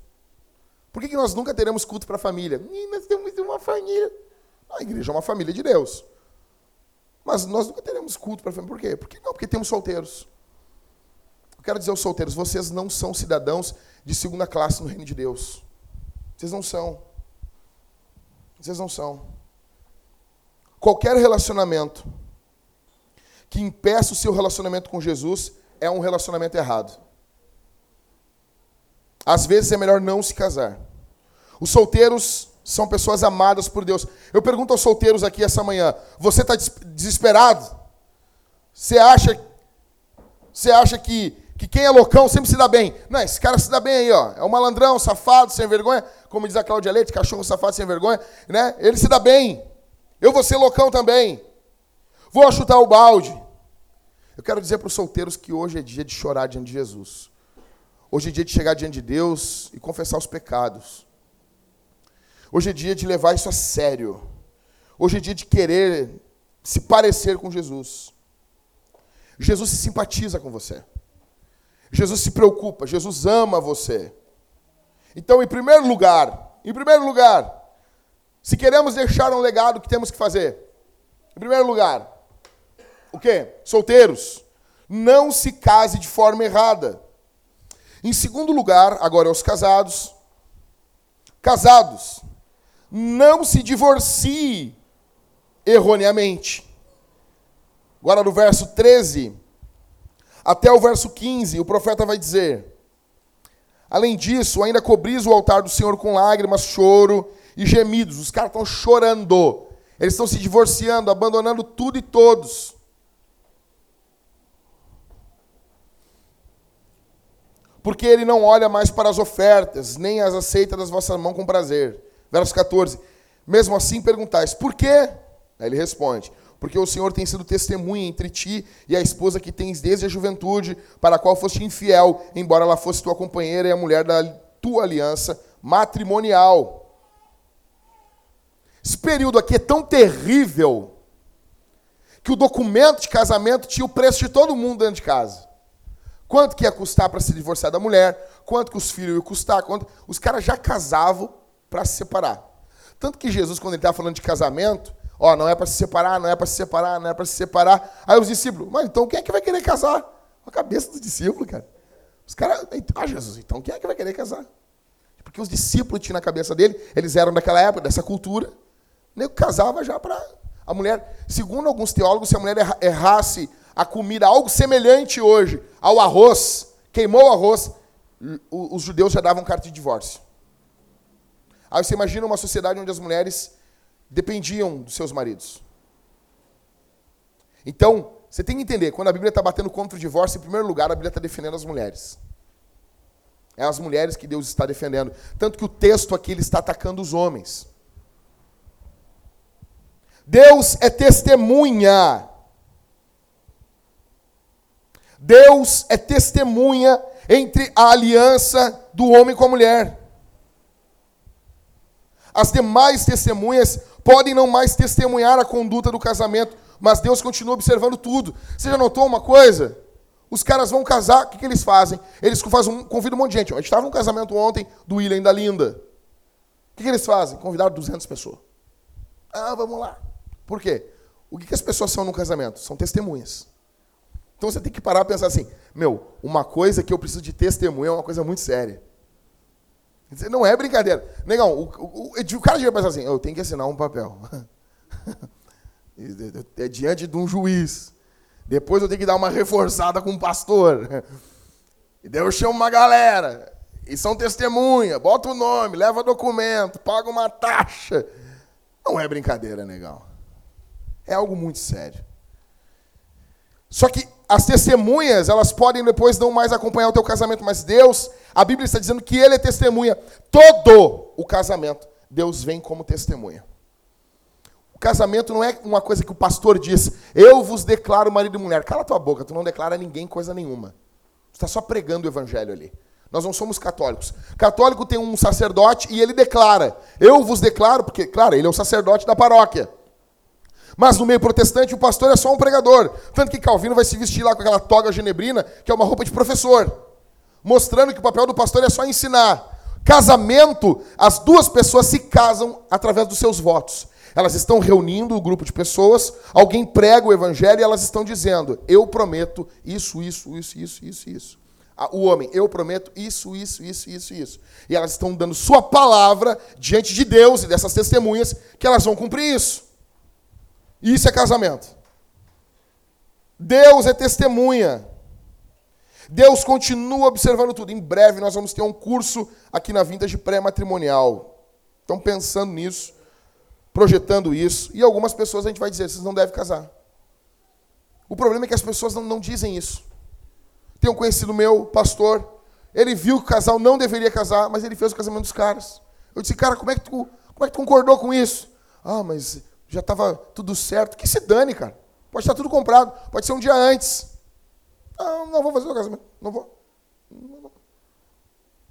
Por que, que nós nunca teremos culto para a família? nós temos uma família. A igreja é uma família de Deus. Mas nós nunca teremos culto para a família. Por quê? Porque não, porque temos solteiros. Eu quero dizer aos solteiros, vocês não são cidadãos de segunda classe no reino de Deus. Vocês não são. Vocês não são. Qualquer relacionamento que impeça o seu relacionamento com Jesus é um relacionamento errado. Às vezes é melhor não se casar. Os solteiros são pessoas amadas por Deus. Eu pergunto aos solteiros aqui essa manhã: você está desesperado? Você acha, você acha que, que quem é loucão sempre se dá bem? Não, esse cara se dá bem aí, ó. É um malandrão, safado, sem vergonha, como diz a Cláudia Leite, cachorro safado sem vergonha, né? Ele se dá bem. Eu vou ser loucão também. Vou chutar o balde. Eu quero dizer para os solteiros que hoje é dia de chorar diante de Jesus. Hoje é dia de chegar diante de Deus e confessar os pecados. Hoje é dia de levar isso a sério. Hoje é dia de querer se parecer com Jesus. Jesus se simpatiza com você. Jesus se preocupa, Jesus ama você. Então, em primeiro lugar, em primeiro lugar, se queremos deixar um legado, o que temos que fazer? Em primeiro lugar, o quê? Solteiros, não se case de forma errada. Em segundo lugar, agora os casados, casados, não se divorcie erroneamente. Agora no verso 13 até o verso 15, o profeta vai dizer: Além disso, ainda cobris o altar do Senhor com lágrimas, choro e gemidos. Os caras estão chorando. Eles estão se divorciando, abandonando tudo e todos. Porque ele não olha mais para as ofertas, nem as aceita das vossas mãos com prazer. Verso 14. Mesmo assim perguntais, por quê? Aí ele responde: Porque o Senhor tem sido testemunha entre ti e a esposa que tens desde a juventude, para a qual foste infiel, embora ela fosse tua companheira e a mulher da tua aliança matrimonial. Esse período aqui é tão terrível que o documento de casamento tinha o preço de todo mundo dentro de casa. Quanto que ia custar para se divorciar da mulher? Quanto que os filhos iam custar? Quanto... Os caras já casavam para se separar. Tanto que Jesus, quando ele estava falando de casamento, ó, não é para se separar, não é para se separar, não é para se separar. Aí os discípulos, mas então quem é que vai querer casar? A cabeça dos discípulos, cara. Os caras, ah, Jesus, então quem é que vai querer casar? Porque os discípulos tinham na cabeça dele, eles eram daquela época, dessa cultura. Nego casava já para. A mulher, segundo alguns teólogos, se a mulher errasse a comida, algo semelhante hoje ao arroz, queimou o arroz, os judeus já davam carta de divórcio. Aí você imagina uma sociedade onde as mulheres dependiam dos seus maridos. Então, você tem que entender, quando a Bíblia está batendo contra o divórcio, em primeiro lugar, a Bíblia está defendendo as mulheres. É as mulheres que Deus está defendendo. Tanto que o texto aqui ele está atacando os homens. Deus é testemunha. Deus é testemunha entre a aliança do homem com a mulher. As demais testemunhas podem não mais testemunhar a conduta do casamento, mas Deus continua observando tudo. Você já notou uma coisa? Os caras vão casar, o que, que eles fazem? Eles fazem, convidam um monte de gente. A gente estava num casamento ontem do William e da Linda. O que, que eles fazem? Convidaram 200 pessoas. Ah, vamos lá. Por quê? O que, que as pessoas são no casamento? São testemunhas. Então você tem que parar e pensar assim: meu, uma coisa que eu preciso de testemunha é uma coisa muito séria. Não é brincadeira. Negão, o, o, o, o cara devia pensar assim: eu tenho que assinar um papel. é diante de um juiz. Depois eu tenho que dar uma reforçada com um pastor. E daí eu chamo uma galera. E são testemunha. Bota o nome, leva documento, paga uma taxa. Não é brincadeira, negão. É algo muito sério. Só que as testemunhas, elas podem depois não mais acompanhar o teu casamento, mas Deus, a Bíblia está dizendo que Ele é testemunha. Todo o casamento, Deus vem como testemunha. O casamento não é uma coisa que o pastor diz, eu vos declaro marido e mulher. Cala tua boca, tu não declara a ninguém coisa nenhuma. Tu está só pregando o evangelho ali. Nós não somos católicos. Católico tem um sacerdote e ele declara, eu vos declaro, porque, claro, ele é o sacerdote da paróquia. Mas no meio protestante, o pastor é só um pregador. Tanto que Calvino vai se vestir lá com aquela toga genebrina, que é uma roupa de professor. Mostrando que o papel do pastor é só ensinar. Casamento, as duas pessoas se casam através dos seus votos. Elas estão reunindo um grupo de pessoas, alguém prega o evangelho e elas estão dizendo: Eu prometo isso, isso, isso, isso, isso, isso. O homem, eu prometo isso, isso, isso, isso, isso. E elas estão dando sua palavra diante de Deus e dessas testemunhas que elas vão cumprir isso. Isso é casamento. Deus é testemunha. Deus continua observando tudo. Em breve nós vamos ter um curso aqui na Vintage pré-matrimonial. Estão pensando nisso, projetando isso. E algumas pessoas a gente vai dizer: vocês não devem casar. O problema é que as pessoas não, não dizem isso. Tem um conhecido meu, pastor, ele viu que o casal não deveria casar, mas ele fez o casamento dos caras. Eu disse, cara, como é que tu, como é que tu concordou com isso? Ah, mas já estava tudo certo. Que se dane, cara. Pode estar tudo comprado. Pode ser um dia antes. Não, não vou fazer o casamento. Não vou. Não.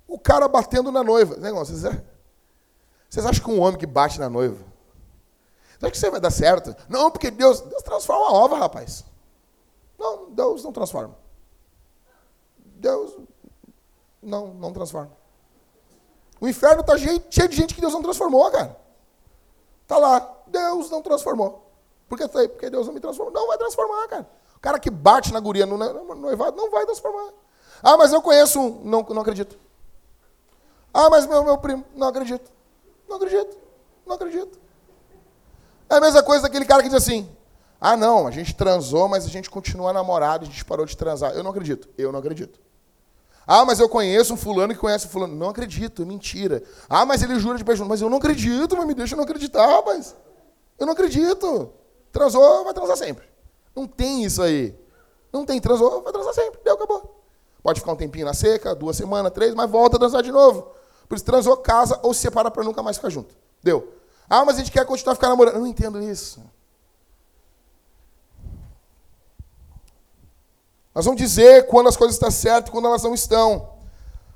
O cara batendo na noiva. Negócio, vocês, vocês acham que um homem que bate na noiva, acha que você vai dar certo? Não, porque Deus, Deus transforma a ova, rapaz. Não, Deus não transforma. Deus não, não transforma. O inferno está cheio de gente que Deus não transformou, cara. Está lá. Deus não transformou. Por que Porque Deus não me transformou. Não vai transformar, cara. O cara que bate na guria no noivado não vai transformar. Ah, mas eu conheço um. Não, não acredito. Ah, mas meu, meu primo. Não acredito. Não acredito. Não acredito. É a mesma coisa daquele cara que diz assim: Ah, não, a gente transou, mas a gente continua namorado, a gente parou de transar. Eu não acredito. Eu não acredito. Ah, mas eu conheço um fulano que conhece um fulano. Não acredito, é mentira. Ah, mas ele jura de beijo. Mas eu não acredito, mas me deixa não acreditar, rapaz. Eu não acredito. Transou, vai transar sempre. Não tem isso aí. Não tem, transou, vai transar sempre. Deu, acabou. Pode ficar um tempinho na seca, duas semanas, três, mas volta a transar de novo. Por isso, transou, casa ou se separa para nunca mais ficar junto. Deu. Ah, mas a gente quer continuar a ficar namorando. Eu não entendo isso. Nós vamos dizer quando as coisas estão certas e quando elas não estão.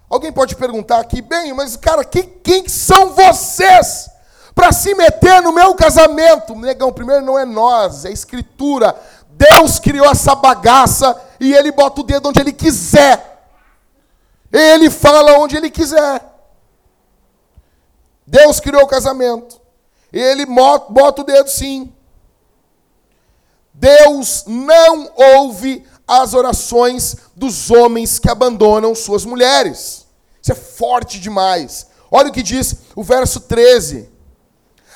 Alguém pode perguntar aqui, bem, mas cara, quem, quem são vocês para se meter no meu casamento? Negão, primeiro não é nós, é a escritura. Deus criou essa bagaça e ele bota o dedo onde ele quiser. Ele fala onde ele quiser. Deus criou o casamento. Ele bota o dedo sim. Deus não ouve as orações dos homens que abandonam suas mulheres. Isso é forte demais. Olha o que diz o verso 13.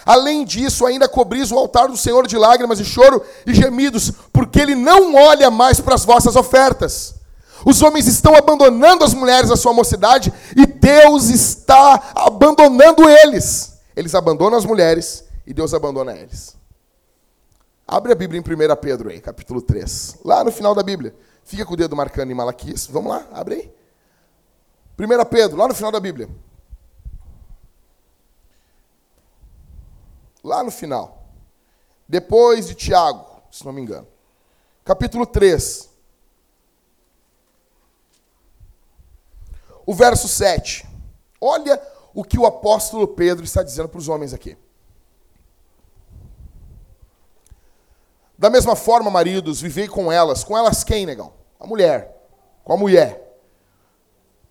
Além disso, ainda cobris o altar do Senhor de lágrimas e choro e gemidos, porque ele não olha mais para as vossas ofertas. Os homens estão abandonando as mulheres da sua mocidade e Deus está abandonando eles. Eles abandonam as mulheres e Deus abandona eles. Abre a Bíblia em 1 Pedro aí, capítulo 3. Lá no final da Bíblia. Fica com o dedo marcando em Malaquias. Vamos lá, abre aí. 1 Pedro, lá no final da Bíblia. Lá no final. Depois de Tiago, se não me engano. Capítulo 3. O verso 7. Olha o que o apóstolo Pedro está dizendo para os homens aqui. Da mesma forma, maridos, vivei com elas. Com elas quem, negão? A mulher. Com a mulher.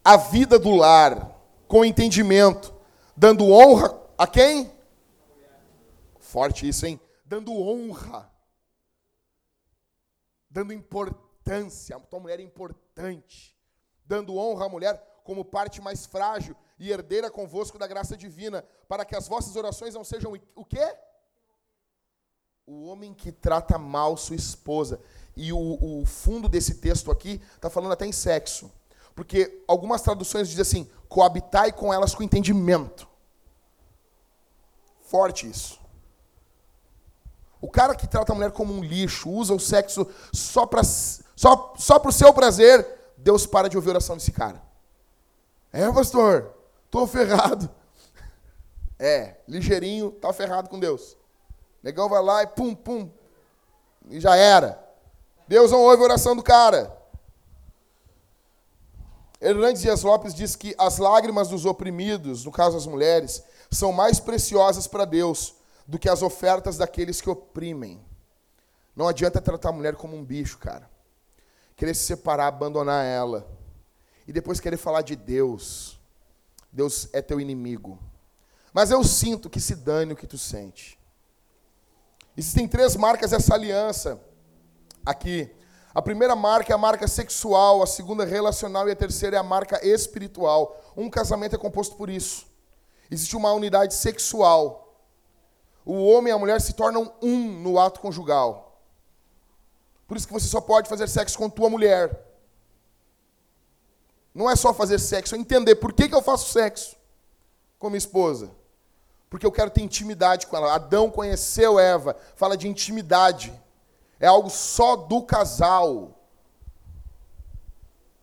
A vida do lar, com entendimento, dando honra a quem? Forte isso, hein? Dando honra. Dando importância. A tua mulher é importante. Dando honra à mulher como parte mais frágil e herdeira convosco da graça divina, para que as vossas orações não sejam o quê? O homem que trata mal sua esposa. E o, o fundo desse texto aqui está falando até em sexo. Porque algumas traduções dizem assim: coabitai com elas com entendimento. Forte isso. O cara que trata a mulher como um lixo, usa o sexo só para só, só o seu prazer, Deus para de ouvir a oração desse cara. É, pastor, estou ferrado. É, ligeirinho, tá ferrado com Deus. Negão vai lá e pum, pum. E já era. Deus não ouve a oração do cara. Hernandes Dias Lopes diz que as lágrimas dos oprimidos, no caso as mulheres, são mais preciosas para Deus do que as ofertas daqueles que oprimem. Não adianta tratar a mulher como um bicho, cara. Querer se separar, abandonar ela. E depois querer falar de Deus. Deus é teu inimigo. Mas eu sinto que se dane o que tu sente. Existem três marcas dessa aliança aqui. A primeira marca é a marca sexual, a segunda é relacional e a terceira é a marca espiritual. Um casamento é composto por isso. Existe uma unidade sexual. O homem e a mulher se tornam um no ato conjugal. Por isso que você só pode fazer sexo com tua mulher. Não é só fazer sexo, é entender por que, que eu faço sexo com minha esposa porque eu quero ter intimidade com ela. Adão conheceu Eva, fala de intimidade. É algo só do casal.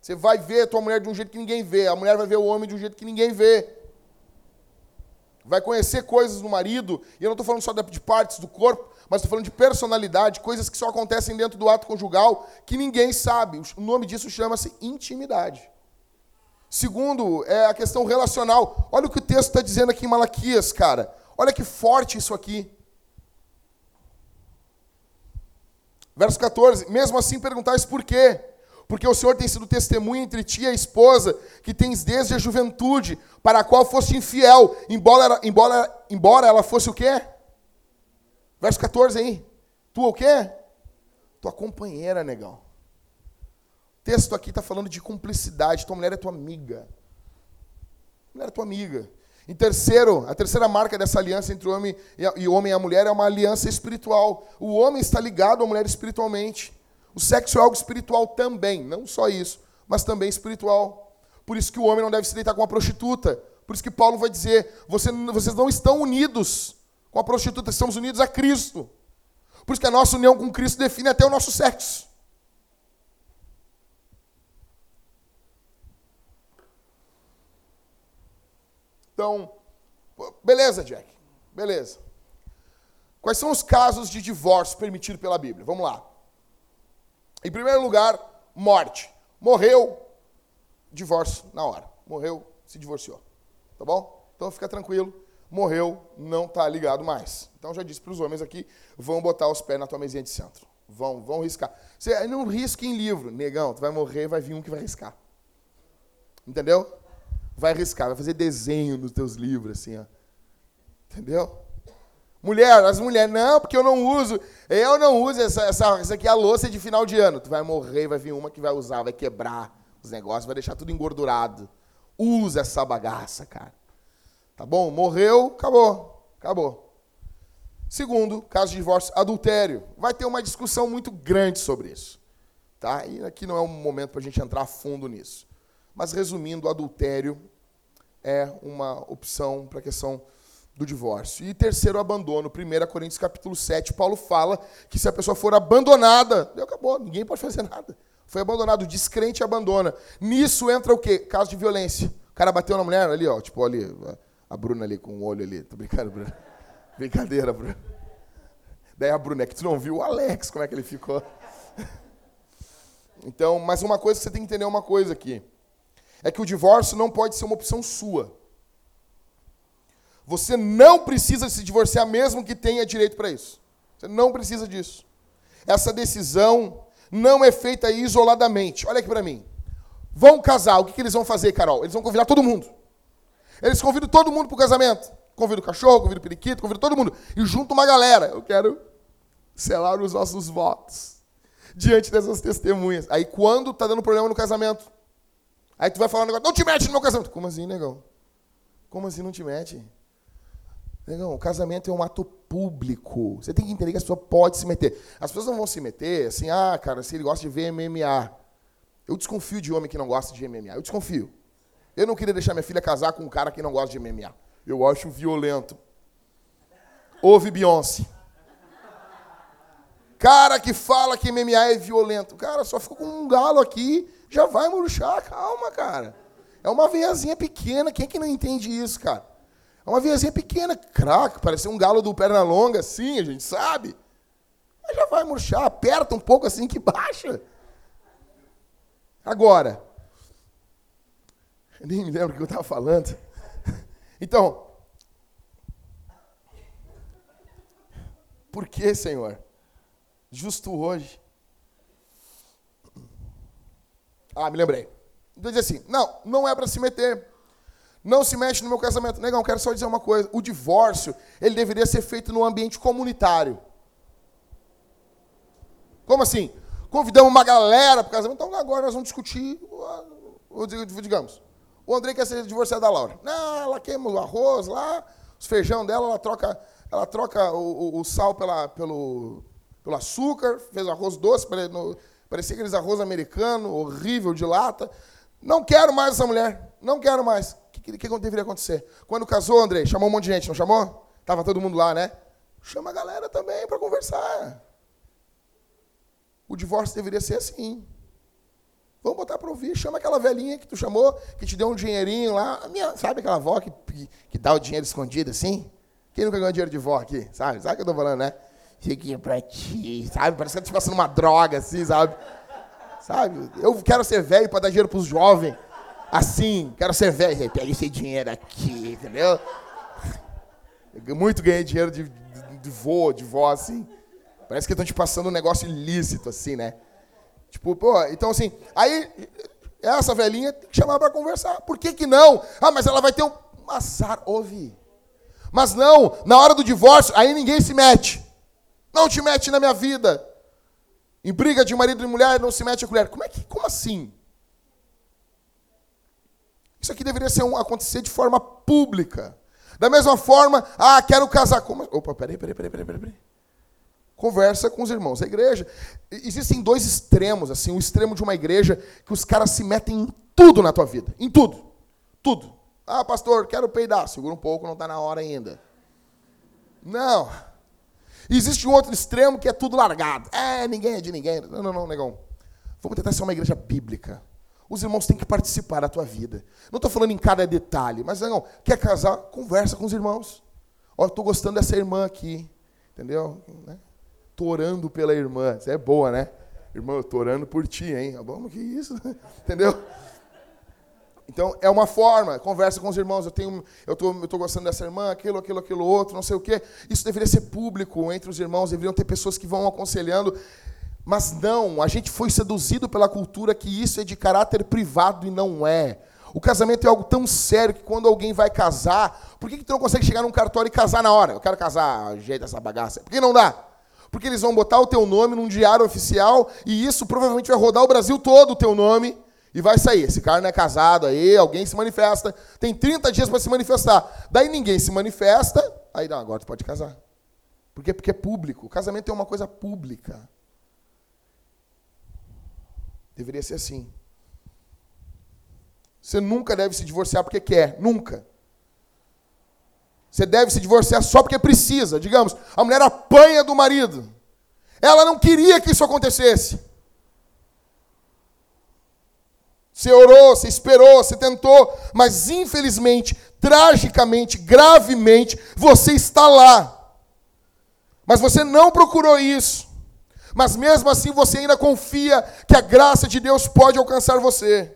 Você vai ver a tua mulher de um jeito que ninguém vê, a mulher vai ver o homem de um jeito que ninguém vê. Vai conhecer coisas do marido, e eu não estou falando só de partes do corpo, mas estou falando de personalidade, coisas que só acontecem dentro do ato conjugal que ninguém sabe. O nome disso chama-se intimidade. Segundo, é a questão relacional. Olha o que o texto está dizendo aqui em Malaquias, cara. Olha que forte isso aqui. Verso 14: Mesmo assim perguntais por quê? Porque o Senhor tem sido testemunha entre ti e a esposa, que tens desde a juventude, para a qual foste infiel, embora, embora, embora ela fosse o quê? Verso 14 aí. Tu o quê? Tua companheira, negão. Texto aqui está falando de cumplicidade. Tua mulher é tua amiga. mulher é tua amiga. Em terceiro, a terceira marca dessa aliança entre o homem e o homem e a mulher é uma aliança espiritual. O homem está ligado à mulher espiritualmente. O sexo é algo espiritual também, não só isso, mas também espiritual. Por isso que o homem não deve se deitar com uma prostituta. Por isso que Paulo vai dizer: Você, vocês não estão unidos com a prostituta, estamos unidos a Cristo. Por isso que a nossa união com Cristo define até o nosso sexo. Então, beleza, Jack. Beleza. Quais são os casos de divórcio permitidos pela Bíblia? Vamos lá. Em primeiro lugar, morte. Morreu, divórcio na hora. Morreu, se divorciou. Tá bom? Então fica tranquilo. Morreu, não está ligado mais. Então já disse para os homens aqui, vão botar os pés na tua mesinha de centro. Vão, vão riscar. Você não risque em livro, negão. Tu vai morrer, vai vir um que vai riscar. Entendeu? Vai riscar, vai fazer desenho nos teus livros, assim, ó. Entendeu? Mulher, as mulheres, não, porque eu não uso, eu não uso essa, essa, essa aqui é a louça de final de ano. Tu vai morrer, vai vir uma que vai usar, vai quebrar os negócios, vai deixar tudo engordurado. Usa essa bagaça, cara. Tá bom? Morreu, acabou. Acabou. Segundo, caso de divórcio, adultério. Vai ter uma discussão muito grande sobre isso. Tá? E aqui não é um momento para a gente entrar fundo nisso. Mas, resumindo, o adultério é uma opção para a questão do divórcio. E terceiro, o abandono. 1 Coríntios capítulo 7, Paulo fala que se a pessoa for abandonada, acabou, ninguém pode fazer nada. Foi abandonado, o descrente abandona. Nisso entra o quê? Caso de violência. O cara bateu na mulher ali, ó, tipo ali, a Bruna ali com o olho ali. Tô brincando, Bruna. Brincadeira, Bruna. Daí a Bruna, é que tu não viu o Alex, como é que ele ficou. Então, mas uma coisa, você tem que entender uma coisa aqui é que o divórcio não pode ser uma opção sua. Você não precisa se divorciar mesmo que tenha direito para isso. Você não precisa disso. Essa decisão não é feita isoladamente. Olha aqui para mim. Vão casar, o que, que eles vão fazer, Carol? Eles vão convidar todo mundo. Eles convidam todo mundo para o casamento. Convido o cachorro, convido o periquito, convido todo mundo. E junto uma galera. Eu quero selar os nossos votos diante dessas testemunhas. Aí quando está dando problema no casamento, Aí tu vai falar um negócio, não te mete no meu casamento. Como assim, negão? Como assim não te mete? Negão, o casamento é um ato público. Você tem que entender que a pessoa pode se meter. As pessoas não vão se meter assim, ah, cara, se ele gosta de ver MMA. Eu desconfio de homem que não gosta de MMA. Eu desconfio. Eu não queria deixar minha filha casar com um cara que não gosta de MMA. Eu acho violento. Ouve Beyoncé. Cara que fala que MMA é violento. Cara, só ficou com um galo aqui já vai murchar, calma, cara. É uma veiazinha pequena, quem é que não entende isso, cara? É uma veiazinha pequena, craque, parece um galo do perna longa, assim, a gente sabe. Mas já vai murchar, aperta um pouco assim que baixa. Agora, nem me lembro o que eu estava falando. Então, por que, Senhor? Justo hoje. Ah, me lembrei. Então diz assim: não, não é para se meter. Não se mexe no meu casamento. Negão, quero só dizer uma coisa. O divórcio, ele deveria ser feito no ambiente comunitário. Como assim? Convidamos uma galera para o casamento. Então agora nós vamos discutir, digamos, o André quer ser divorciado da Laura. Não, ela queima o arroz lá, os feijão dela, ela troca, ela troca o, o, o sal pela, pelo, pelo açúcar, fez arroz doce para no, Parecia aqueles arroz americano, horrível, de lata. Não quero mais essa mulher. Não quero mais. O que, que, que deveria acontecer? Quando casou, André, chamou um monte de gente, não chamou? Tava todo mundo lá, né? Chama a galera também para conversar. O divórcio deveria ser assim. Vamos botar para ouvir. Chama aquela velhinha que tu chamou, que te deu um dinheirinho lá. Minha, sabe aquela avó que, que, que dá o dinheiro escondido assim? Quem nunca ganhou dinheiro de vó aqui? Sabe? Sabe o que eu estou falando, né? Cheguinho pra ti, sabe? Parece que eu estou passando uma droga, assim, sabe? Sabe? Eu quero ser velho para dar dinheiro pros jovens. Assim, quero ser velho. Pega esse dinheiro aqui, entendeu? Eu muito ganhei dinheiro de, de, de vô, de vó, assim. Parece que estão te passando um negócio ilícito, assim, né? Tipo, pô, então assim, aí essa velhinha tem que chamar para conversar. Por que, que não? Ah, mas ela vai ter um azar. Ouve. Mas não, na hora do divórcio, aí ninguém se mete. Não te mete na minha vida. Em briga de marido e mulher, não se mete a colher. Como é que, como assim? Isso aqui deveria ser um, acontecer de forma pública. Da mesma forma, ah, quero casar. Como? Opa, peraí, peraí, peraí, peraí, peraí. Conversa com os irmãos da igreja. Existem dois extremos, assim, o extremo de uma igreja que os caras se metem em tudo na tua vida. Em tudo. Tudo. Ah, pastor, quero peidar. Segura um pouco, não está na hora ainda. Não. Existe um outro extremo que é tudo largado. É, ninguém é de ninguém. Não, não, não, negão. Vamos tentar ser uma igreja bíblica. Os irmãos têm que participar da tua vida. Não estou falando em cada detalhe, mas não, quer casar? Conversa com os irmãos. Ó, estou gostando dessa irmã aqui. Entendeu? Né? Tô orando pela irmã. Isso é boa, né? Irmã, eu tô orando por ti, hein? Vamos, que isso? Entendeu? Então, é uma forma, conversa com os irmãos, eu tenho, eu tô, tô gostando dessa irmã, aquilo, aquilo, aquilo outro, não sei o quê. Isso deveria ser público entre os irmãos, deveriam ter pessoas que vão aconselhando. Mas não, a gente foi seduzido pela cultura que isso é de caráter privado e não é. O casamento é algo tão sério que quando alguém vai casar, por que, que tu não consegue chegar num cartório e casar na hora? Eu quero casar, jeito essa bagaça. Por que não dá? Porque eles vão botar o teu nome num diário oficial e isso provavelmente vai rodar o Brasil todo o teu nome e vai sair. Esse cara não é casado aí, alguém se manifesta. Tem 30 dias para se manifestar. Daí ninguém se manifesta, aí não, agora tu pode casar. Por quê? Porque é público. O casamento é uma coisa pública. Deveria ser assim. Você nunca deve se divorciar porque quer, nunca. Você deve se divorciar só porque precisa. Digamos, a mulher apanha do marido. Ela não queria que isso acontecesse. Você orou, você esperou, você tentou, mas infelizmente, tragicamente, gravemente, você está lá. Mas você não procurou isso. Mas mesmo assim você ainda confia que a graça de Deus pode alcançar você.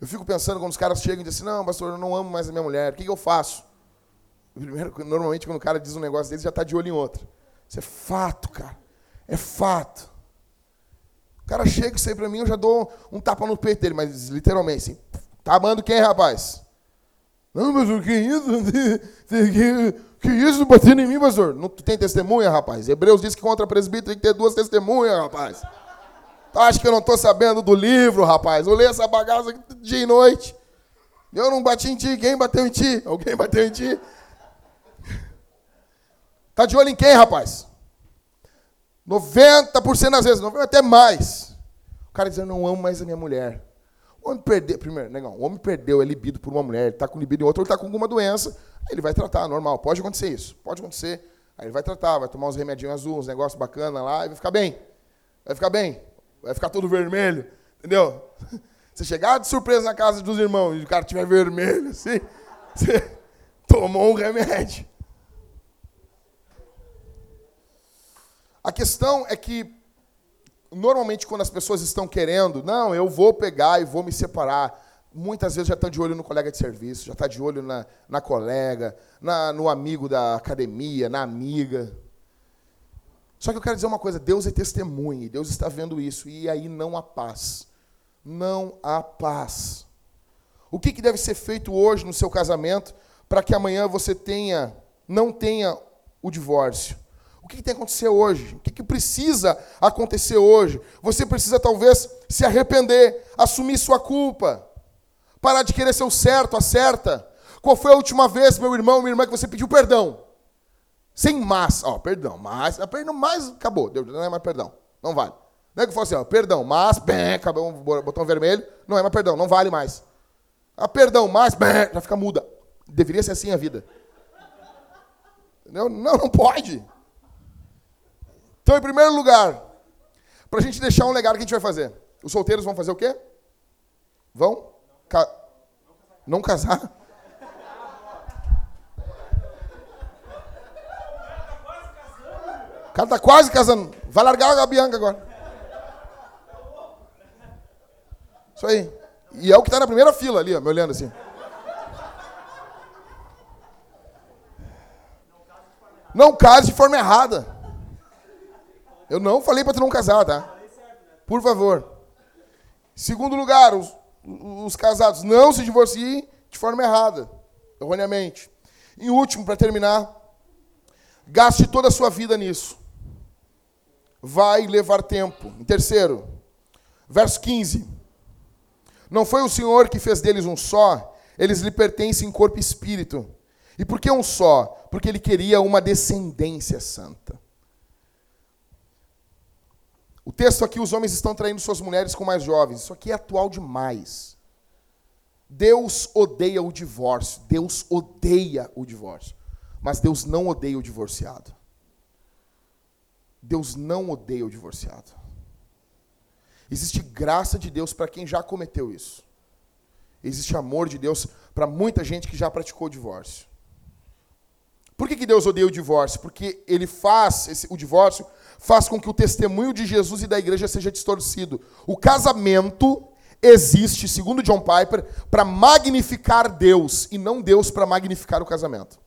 Eu fico pensando quando os caras chegam e dizem assim, não, pastor, eu não amo mais a minha mulher, o que, eu faço? Primeiro, normalmente quando o cara diz um negócio desse, já está de olho em outro. Isso é fato, cara. É fato. O cara chega e sai para mim, eu já dou um tapa no peito dele, mas literalmente assim. Tá amando quem, rapaz? Não, mas o que é isso? Que, que isso batendo em mim, pastor? Não, tu tem testemunha, rapaz? Hebreus diz que contra presbítero tem que ter duas testemunhas, rapaz. Acho que eu não estou sabendo do livro, rapaz. Eu leio essa bagaça dia e noite. Eu não bati em ti, quem bateu em ti? Alguém bateu em ti? Tá de olho em quem, rapaz? 90% das vezes, até mais. O cara dizendo, não amo mais a minha mulher. O homem perdeu, primeiro, negão, o homem perdeu, é libido por uma mulher, ele está com libido em outra, ele está com alguma doença, ele vai tratar, normal, pode acontecer isso, pode acontecer. Aí ele vai tratar, vai tomar uns remedinhos azuis, uns negócios bacanas lá, e vai ficar bem. Vai ficar bem vai ficar todo vermelho, entendeu? Você chegar de surpresa na casa dos irmãos e o cara estiver vermelho, assim, você tomou um remédio. A questão é que, normalmente, quando as pessoas estão querendo, não, eu vou pegar e vou me separar, muitas vezes já estão de olho no colega de serviço, já está de olho na, na colega, na, no amigo da academia, na amiga. Só que eu quero dizer uma coisa: Deus é testemunha, Deus está vendo isso, e aí não há paz. Não há paz. O que, que deve ser feito hoje no seu casamento para que amanhã você tenha, não tenha o divórcio? O que, que tem que acontecer hoje? O que, que precisa acontecer hoje? Você precisa talvez se arrepender, assumir sua culpa, parar de querer ser o certo, a certa. Qual foi a última vez, meu irmão, minha irmã, que você pediu perdão? Sem mas, ó, perdão, mas, perdão, mas acabou, Deus não é mais perdão, não vale. Não é que fosse assim, ó, perdão, mas, bem, acabou botão vermelho, não é mais perdão, não vale mais. Ah, perdão, mas, bem, já fica muda. Deveria ser assim a vida. Entendeu? Não, não pode. Então, em primeiro lugar, para a gente deixar um legado, o que a gente vai fazer? Os solteiros vão fazer o quê? Vão? Ca... Não casar? O cara tá quase casando. Vai largar a Bianca agora. Isso aí. E é o que está na primeira fila ali, ó, me olhando assim. Não case de forma errada. Eu não falei para tu não casar, tá? Por favor. Segundo lugar, os, os casados não se divorciem de forma errada, erroneamente. E último, para terminar, gaste toda a sua vida nisso. Vai levar tempo. Em terceiro, verso 15. Não foi o Senhor que fez deles um só, eles lhe pertencem em corpo e espírito. E por que um só? Porque ele queria uma descendência santa. O texto aqui, os homens estão traindo suas mulheres com mais jovens. Isso aqui é atual demais. Deus odeia o divórcio. Deus odeia o divórcio. Mas Deus não odeia o divorciado. Deus não odeia o divorciado. Existe graça de Deus para quem já cometeu isso. Existe amor de Deus para muita gente que já praticou o divórcio. Por que, que Deus odeia o divórcio? Porque ele faz, esse, o divórcio faz com que o testemunho de Jesus e da igreja seja distorcido. O casamento existe, segundo John Piper, para magnificar Deus e não Deus para magnificar o casamento.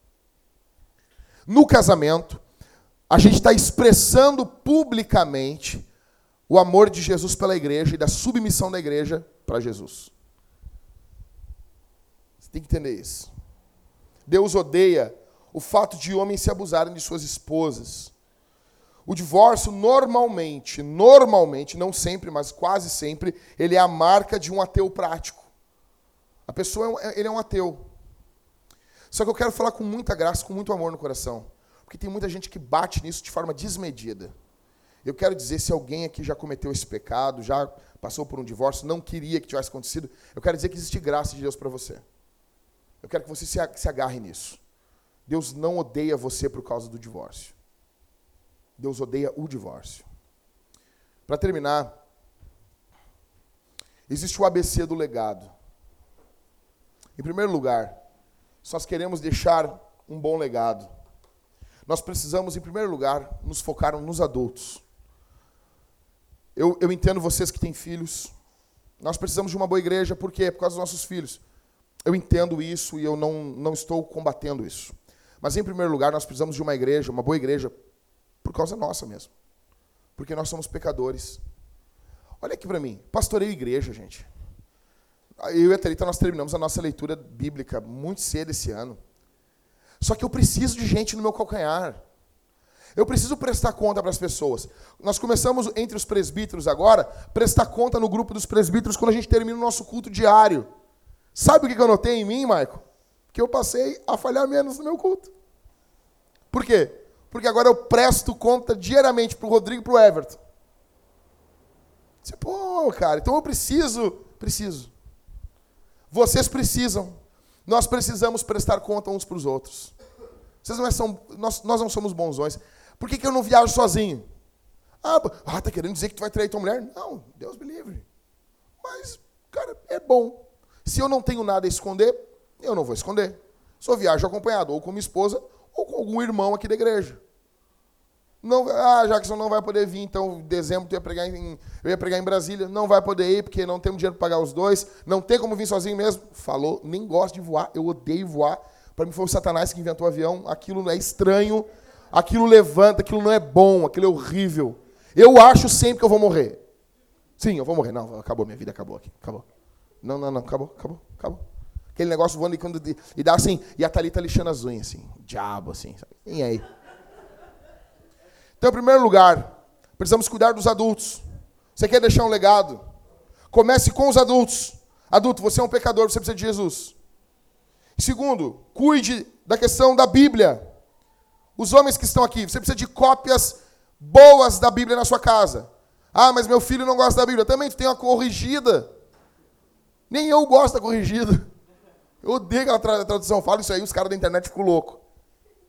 No casamento, a gente está expressando publicamente o amor de Jesus pela igreja e da submissão da igreja para Jesus. Você tem que entender isso. Deus odeia o fato de homens se abusarem de suas esposas. O divórcio normalmente, normalmente, não sempre, mas quase sempre, ele é a marca de um ateu prático. A pessoa é um, ele é um ateu. Só que eu quero falar com muita graça, com muito amor no coração, porque tem muita gente que bate nisso de forma desmedida. Eu quero dizer, se alguém aqui já cometeu esse pecado, já passou por um divórcio, não queria que tivesse acontecido, eu quero dizer que existe graça de Deus para você. Eu quero que você se agarre nisso. Deus não odeia você por causa do divórcio. Deus odeia o divórcio. Para terminar, existe o ABC do legado. Em primeiro lugar, se nós queremos deixar um bom legado, nós precisamos, em primeiro lugar, nos focar nos adultos. Eu, eu entendo vocês que têm filhos. Nós precisamos de uma boa igreja, por quê? Por causa dos nossos filhos. Eu entendo isso e eu não, não estou combatendo isso. Mas, em primeiro lugar, nós precisamos de uma igreja, uma boa igreja, por causa nossa mesmo. Porque nós somos pecadores. Olha aqui para mim. Pastoreio igreja, gente. Eu e a Thalita, nós terminamos a nossa leitura bíblica muito cedo esse ano. Só que eu preciso de gente no meu calcanhar. Eu preciso prestar conta para as pessoas. Nós começamos entre os presbíteros agora, prestar conta no grupo dos presbíteros quando a gente termina o nosso culto diário. Sabe o que eu notei em mim, Maico? que eu passei a falhar menos no meu culto. Por quê? Porque agora eu presto conta diariamente para o Rodrigo e para o Everton. Você, pô, cara, então eu preciso, preciso. Vocês precisam. Nós precisamos prestar conta uns para os outros. Vocês não são, nós, nós não somos bonzões. Por que, que eu não viajo sozinho? Ah, ah, tá querendo dizer que tu vai trair tua mulher? Não, Deus me livre. Mas, cara, é bom. Se eu não tenho nada a esconder, eu não vou esconder. Só viajo acompanhado, ou com minha esposa, ou com algum irmão aqui da igreja. Não, ah, Jackson não vai poder vir, então em dezembro ia pregar em, eu ia pregar em Brasília. Não vai poder ir, porque não temos dinheiro para pagar os dois. Não tem como vir sozinho mesmo. Falou, nem gosto de voar, eu odeio voar. Para mim foi o Satanás que inventou o avião. Aquilo é estranho, aquilo levanta, aquilo não é bom, aquilo é horrível. Eu acho sempre que eu vou morrer. Sim, eu vou morrer. Não, acabou, minha vida acabou aqui. Acabou. Não, não, não, acabou, acabou, acabou. Aquele negócio voando e, quando, e dá assim, e a Thalita lixando as unhas, assim, diabo, assim, sabe? Aí? Então, em primeiro lugar, precisamos cuidar dos adultos. Você quer deixar um legado? Comece com os adultos. Adulto, você é um pecador, você precisa de Jesus. Segundo, cuide da questão da Bíblia. Os homens que estão aqui, você precisa de cópias boas da Bíblia na sua casa. Ah, mas meu filho não gosta da Bíblia. Também tem uma corrigida. Nem eu gosto da corrigida. Eu odeio aquela tradução. Fala isso aí, os caras da internet ficam loucos.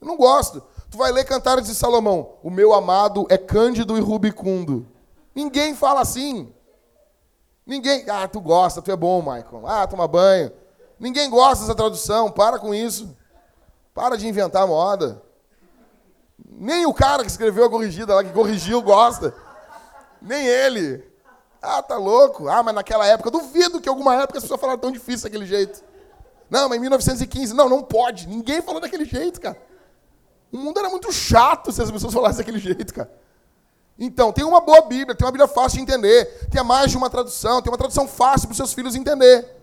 Eu não gosto. Tu vai ler Cantares de Salomão. O meu amado é cândido e rubicundo. Ninguém fala assim. Ninguém. Ah, tu gosta, tu é bom, Michael. Ah, toma banho. Ninguém gosta dessa tradução. Para com isso. Para de inventar moda. Nem o cara que escreveu a corrigida lá, que corrigiu, gosta. Nem ele. Ah, tá louco. Ah, mas naquela época, duvido que alguma época as pessoas falaram tão difícil daquele jeito. Não, mas em 1915. Não, não pode. Ninguém falou daquele jeito, cara. O mundo era muito chato se as pessoas falassem daquele jeito, cara. Então, tem uma boa Bíblia, tem uma Bíblia fácil de entender, tem mais de uma tradução, tem uma tradução fácil para os seus filhos entender.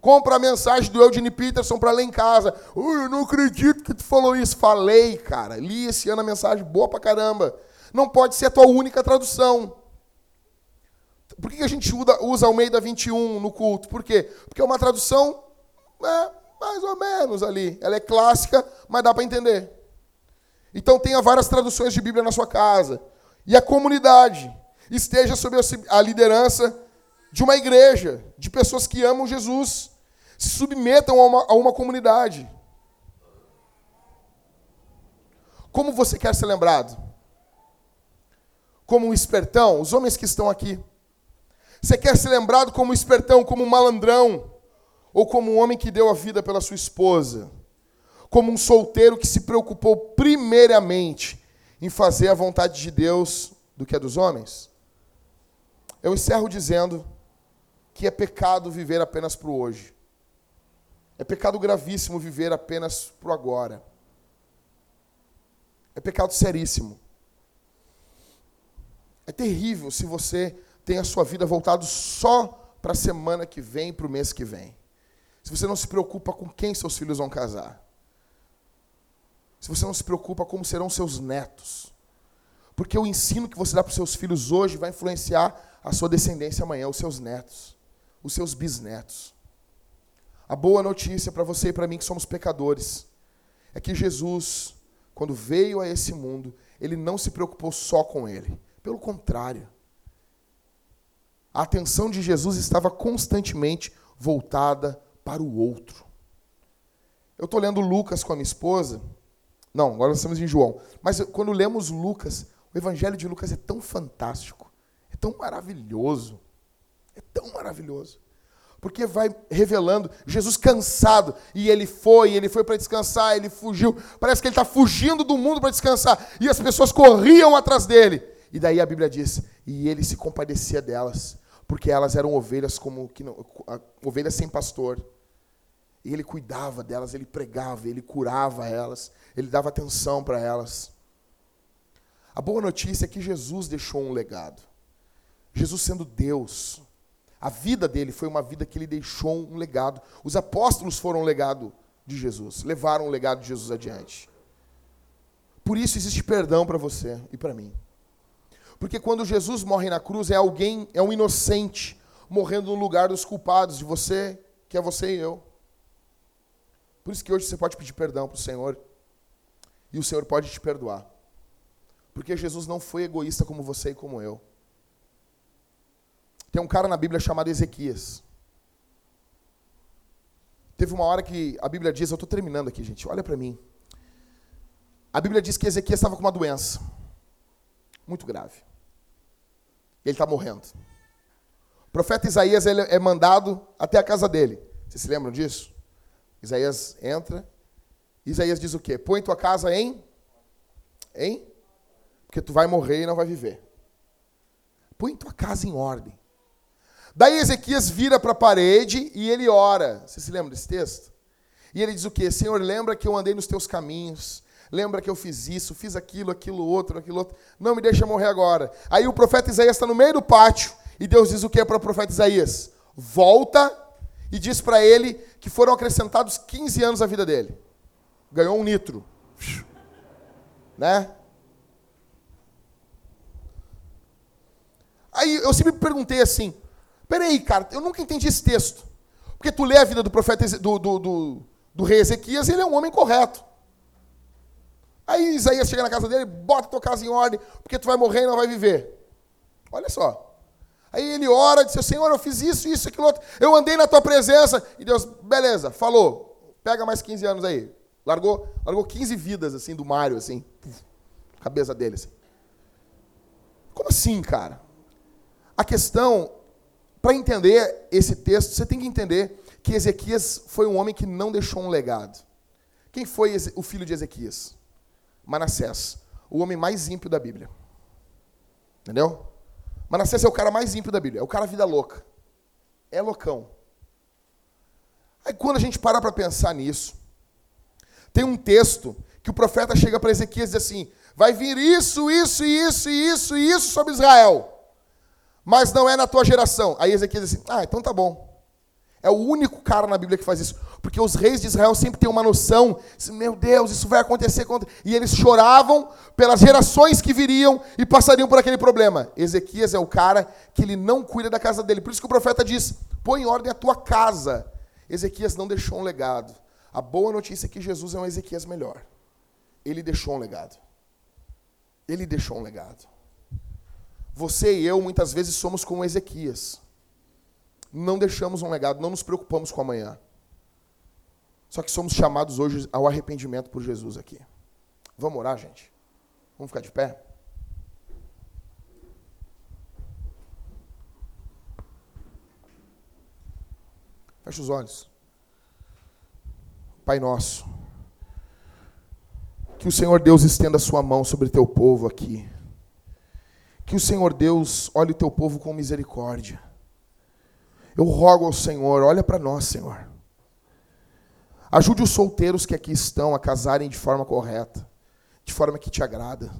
Compra a mensagem do Eugene Peterson para ler em casa. Oh, eu não acredito que tu falou isso. Falei, cara. Li esse ano a mensagem boa pra caramba. Não pode ser a tua única tradução. Por que a gente usa Almeida 21 no culto? Por quê? Porque é uma tradução é, mais ou menos ali. Ela é clássica, mas dá para entender. Então tenha várias traduções de Bíblia na sua casa. E a comunidade esteja sob a liderança de uma igreja, de pessoas que amam Jesus se submetam a uma, a uma comunidade. Como você quer ser lembrado? Como um espertão? Os homens que estão aqui. Você quer ser lembrado como um espertão, como um malandrão? Ou como um homem que deu a vida pela sua esposa? Como um solteiro que se preocupou primeiramente em fazer a vontade de Deus do que a dos homens? Eu encerro dizendo que é pecado viver apenas para o hoje. É pecado gravíssimo viver apenas para o agora. É pecado seríssimo. É terrível se você tem a sua vida voltada só para a semana que vem, para o mês que vem. Se você não se preocupa com quem seus filhos vão casar. Se você não se preocupa como serão seus netos. Porque o ensino que você dá para os seus filhos hoje vai influenciar a sua descendência amanhã, os seus netos, os seus bisnetos. A boa notícia para você e para mim que somos pecadores é que Jesus, quando veio a esse mundo, ele não se preocupou só com ele. Pelo contrário, a atenção de Jesus estava constantemente voltada para o outro. Eu estou lendo Lucas com a minha esposa. Não, agora nós estamos em João. Mas quando lemos Lucas, o Evangelho de Lucas é tão fantástico, é tão maravilhoso, é tão maravilhoso. Porque vai revelando Jesus cansado, e ele foi, ele foi para descansar, ele fugiu. Parece que ele está fugindo do mundo para descansar, e as pessoas corriam atrás dele. E daí a Bíblia diz: e ele se compadecia delas, porque elas eram ovelhas como que não, ovelhas sem pastor. E ele cuidava delas, ele pregava, ele curava elas, ele dava atenção para elas. A boa notícia é que Jesus deixou um legado. Jesus sendo Deus, a vida dele foi uma vida que ele deixou um legado. Os apóstolos foram um legado de Jesus, levaram o legado de Jesus adiante. Por isso existe perdão para você e para mim. Porque quando Jesus morre na cruz, é alguém, é um inocente, morrendo no lugar dos culpados, de você, que é você e eu. Por isso que hoje você pode pedir perdão para o Senhor, e o Senhor pode te perdoar. Porque Jesus não foi egoísta como você e como eu. Tem um cara na Bíblia chamado Ezequias. Teve uma hora que a Bíblia diz, eu estou terminando aqui, gente, olha para mim. A Bíblia diz que Ezequias estava com uma doença muito grave. Ele está morrendo. O profeta Isaías ele é mandado até a casa dele. Vocês se lembram disso? Isaías entra. Isaías diz o quê? Põe tua casa em. Em? Porque tu vai morrer e não vai viver. Põe tua casa em ordem. Daí Ezequias vira para a parede e ele ora. Você se lembra desse texto? E ele diz o quê? Senhor, lembra que eu andei nos teus caminhos. Lembra que eu fiz isso, fiz aquilo, aquilo outro, aquilo outro. Não me deixa morrer agora. Aí o profeta Isaías está no meio do pátio e Deus diz o que para o profeta Isaías? Volta e diz para ele que foram acrescentados 15 anos à vida dele. Ganhou um nitro. Né? Aí eu sempre perguntei assim, Peraí, cara, eu nunca entendi esse texto. Porque tu lê a vida do profeta do, do, do, do rei Ezequias, ele é um homem correto. Aí Isaías chega na casa dele, bota tua casa em ordem, porque tu vai morrer e não vai viver. Olha só. Aí ele ora, diz: Senhor, eu fiz isso, isso, aquilo outro. Eu andei na tua presença. E Deus, beleza, falou. Pega mais 15 anos aí. Largou, largou 15 vidas, assim, do Mário, assim. Cabeça dele, assim. Como assim, cara? A questão para entender esse texto, você tem que entender que Ezequias foi um homem que não deixou um legado. Quem foi o filho de Ezequias? Manassés, o homem mais ímpio da Bíblia. Entendeu? Manassés é o cara mais ímpio da Bíblia, é o cara vida louca. É loucão. Aí quando a gente parar para pensar nisso, tem um texto que o profeta chega para Ezequias e diz assim: vai vir isso, isso, isso, isso isso sobre Israel, mas não é na tua geração. Aí Ezequias diz assim: ah, então tá bom. É o único cara na Bíblia que faz isso. Porque os reis de Israel sempre têm uma noção, meu Deus, isso vai acontecer. E eles choravam pelas gerações que viriam e passariam por aquele problema. Ezequias é o cara que ele não cuida da casa dele. Por isso que o profeta diz: põe em ordem a tua casa. Ezequias não deixou um legado. A boa notícia é que Jesus é um Ezequias melhor. Ele deixou um legado. Ele deixou um legado. Você e eu muitas vezes somos como Ezequias não deixamos um legado, não nos preocupamos com amanhã. Só que somos chamados hoje ao arrependimento por Jesus aqui. Vamos orar, gente? Vamos ficar de pé? Feche os olhos. Pai nosso, que o Senhor Deus estenda a sua mão sobre teu povo aqui. Que o Senhor Deus olhe o teu povo com misericórdia. Eu rogo ao Senhor, olha para nós, Senhor. Ajude os solteiros que aqui estão a casarem de forma correta, de forma que te agrada.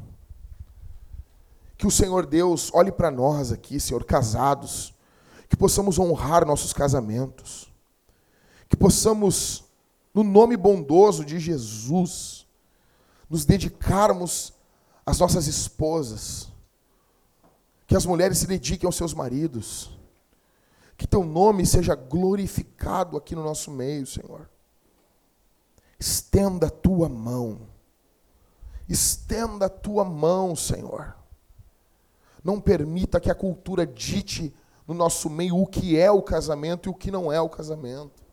Que o Senhor Deus olhe para nós aqui, Senhor, casados, que possamos honrar nossos casamentos, que possamos, no nome bondoso de Jesus, nos dedicarmos às nossas esposas, que as mulheres se dediquem aos seus maridos que teu nome seja glorificado aqui no nosso meio, Senhor. Estenda a tua mão. Estenda a tua mão, Senhor. Não permita que a cultura dite no nosso meio o que é o casamento e o que não é o casamento.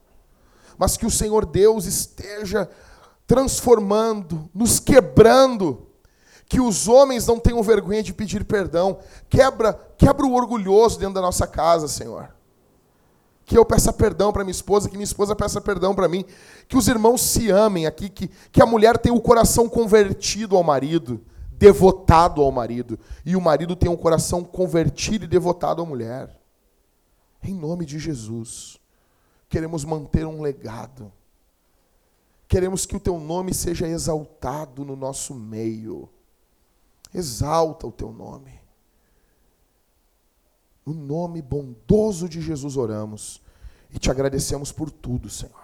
Mas que o Senhor Deus esteja transformando, nos quebrando, que os homens não tenham vergonha de pedir perdão. Quebra, quebra o orgulhoso dentro da nossa casa, Senhor que eu peça perdão para minha esposa, que minha esposa peça perdão para mim, que os irmãos se amem aqui, que, que a mulher tenha o coração convertido ao marido, devotado ao marido, e o marido tenha um coração convertido e devotado à mulher. Em nome de Jesus, queremos manter um legado. Queremos que o teu nome seja exaltado no nosso meio. Exalta o teu nome. No nome bondoso de Jesus oramos e te agradecemos por tudo, Senhor.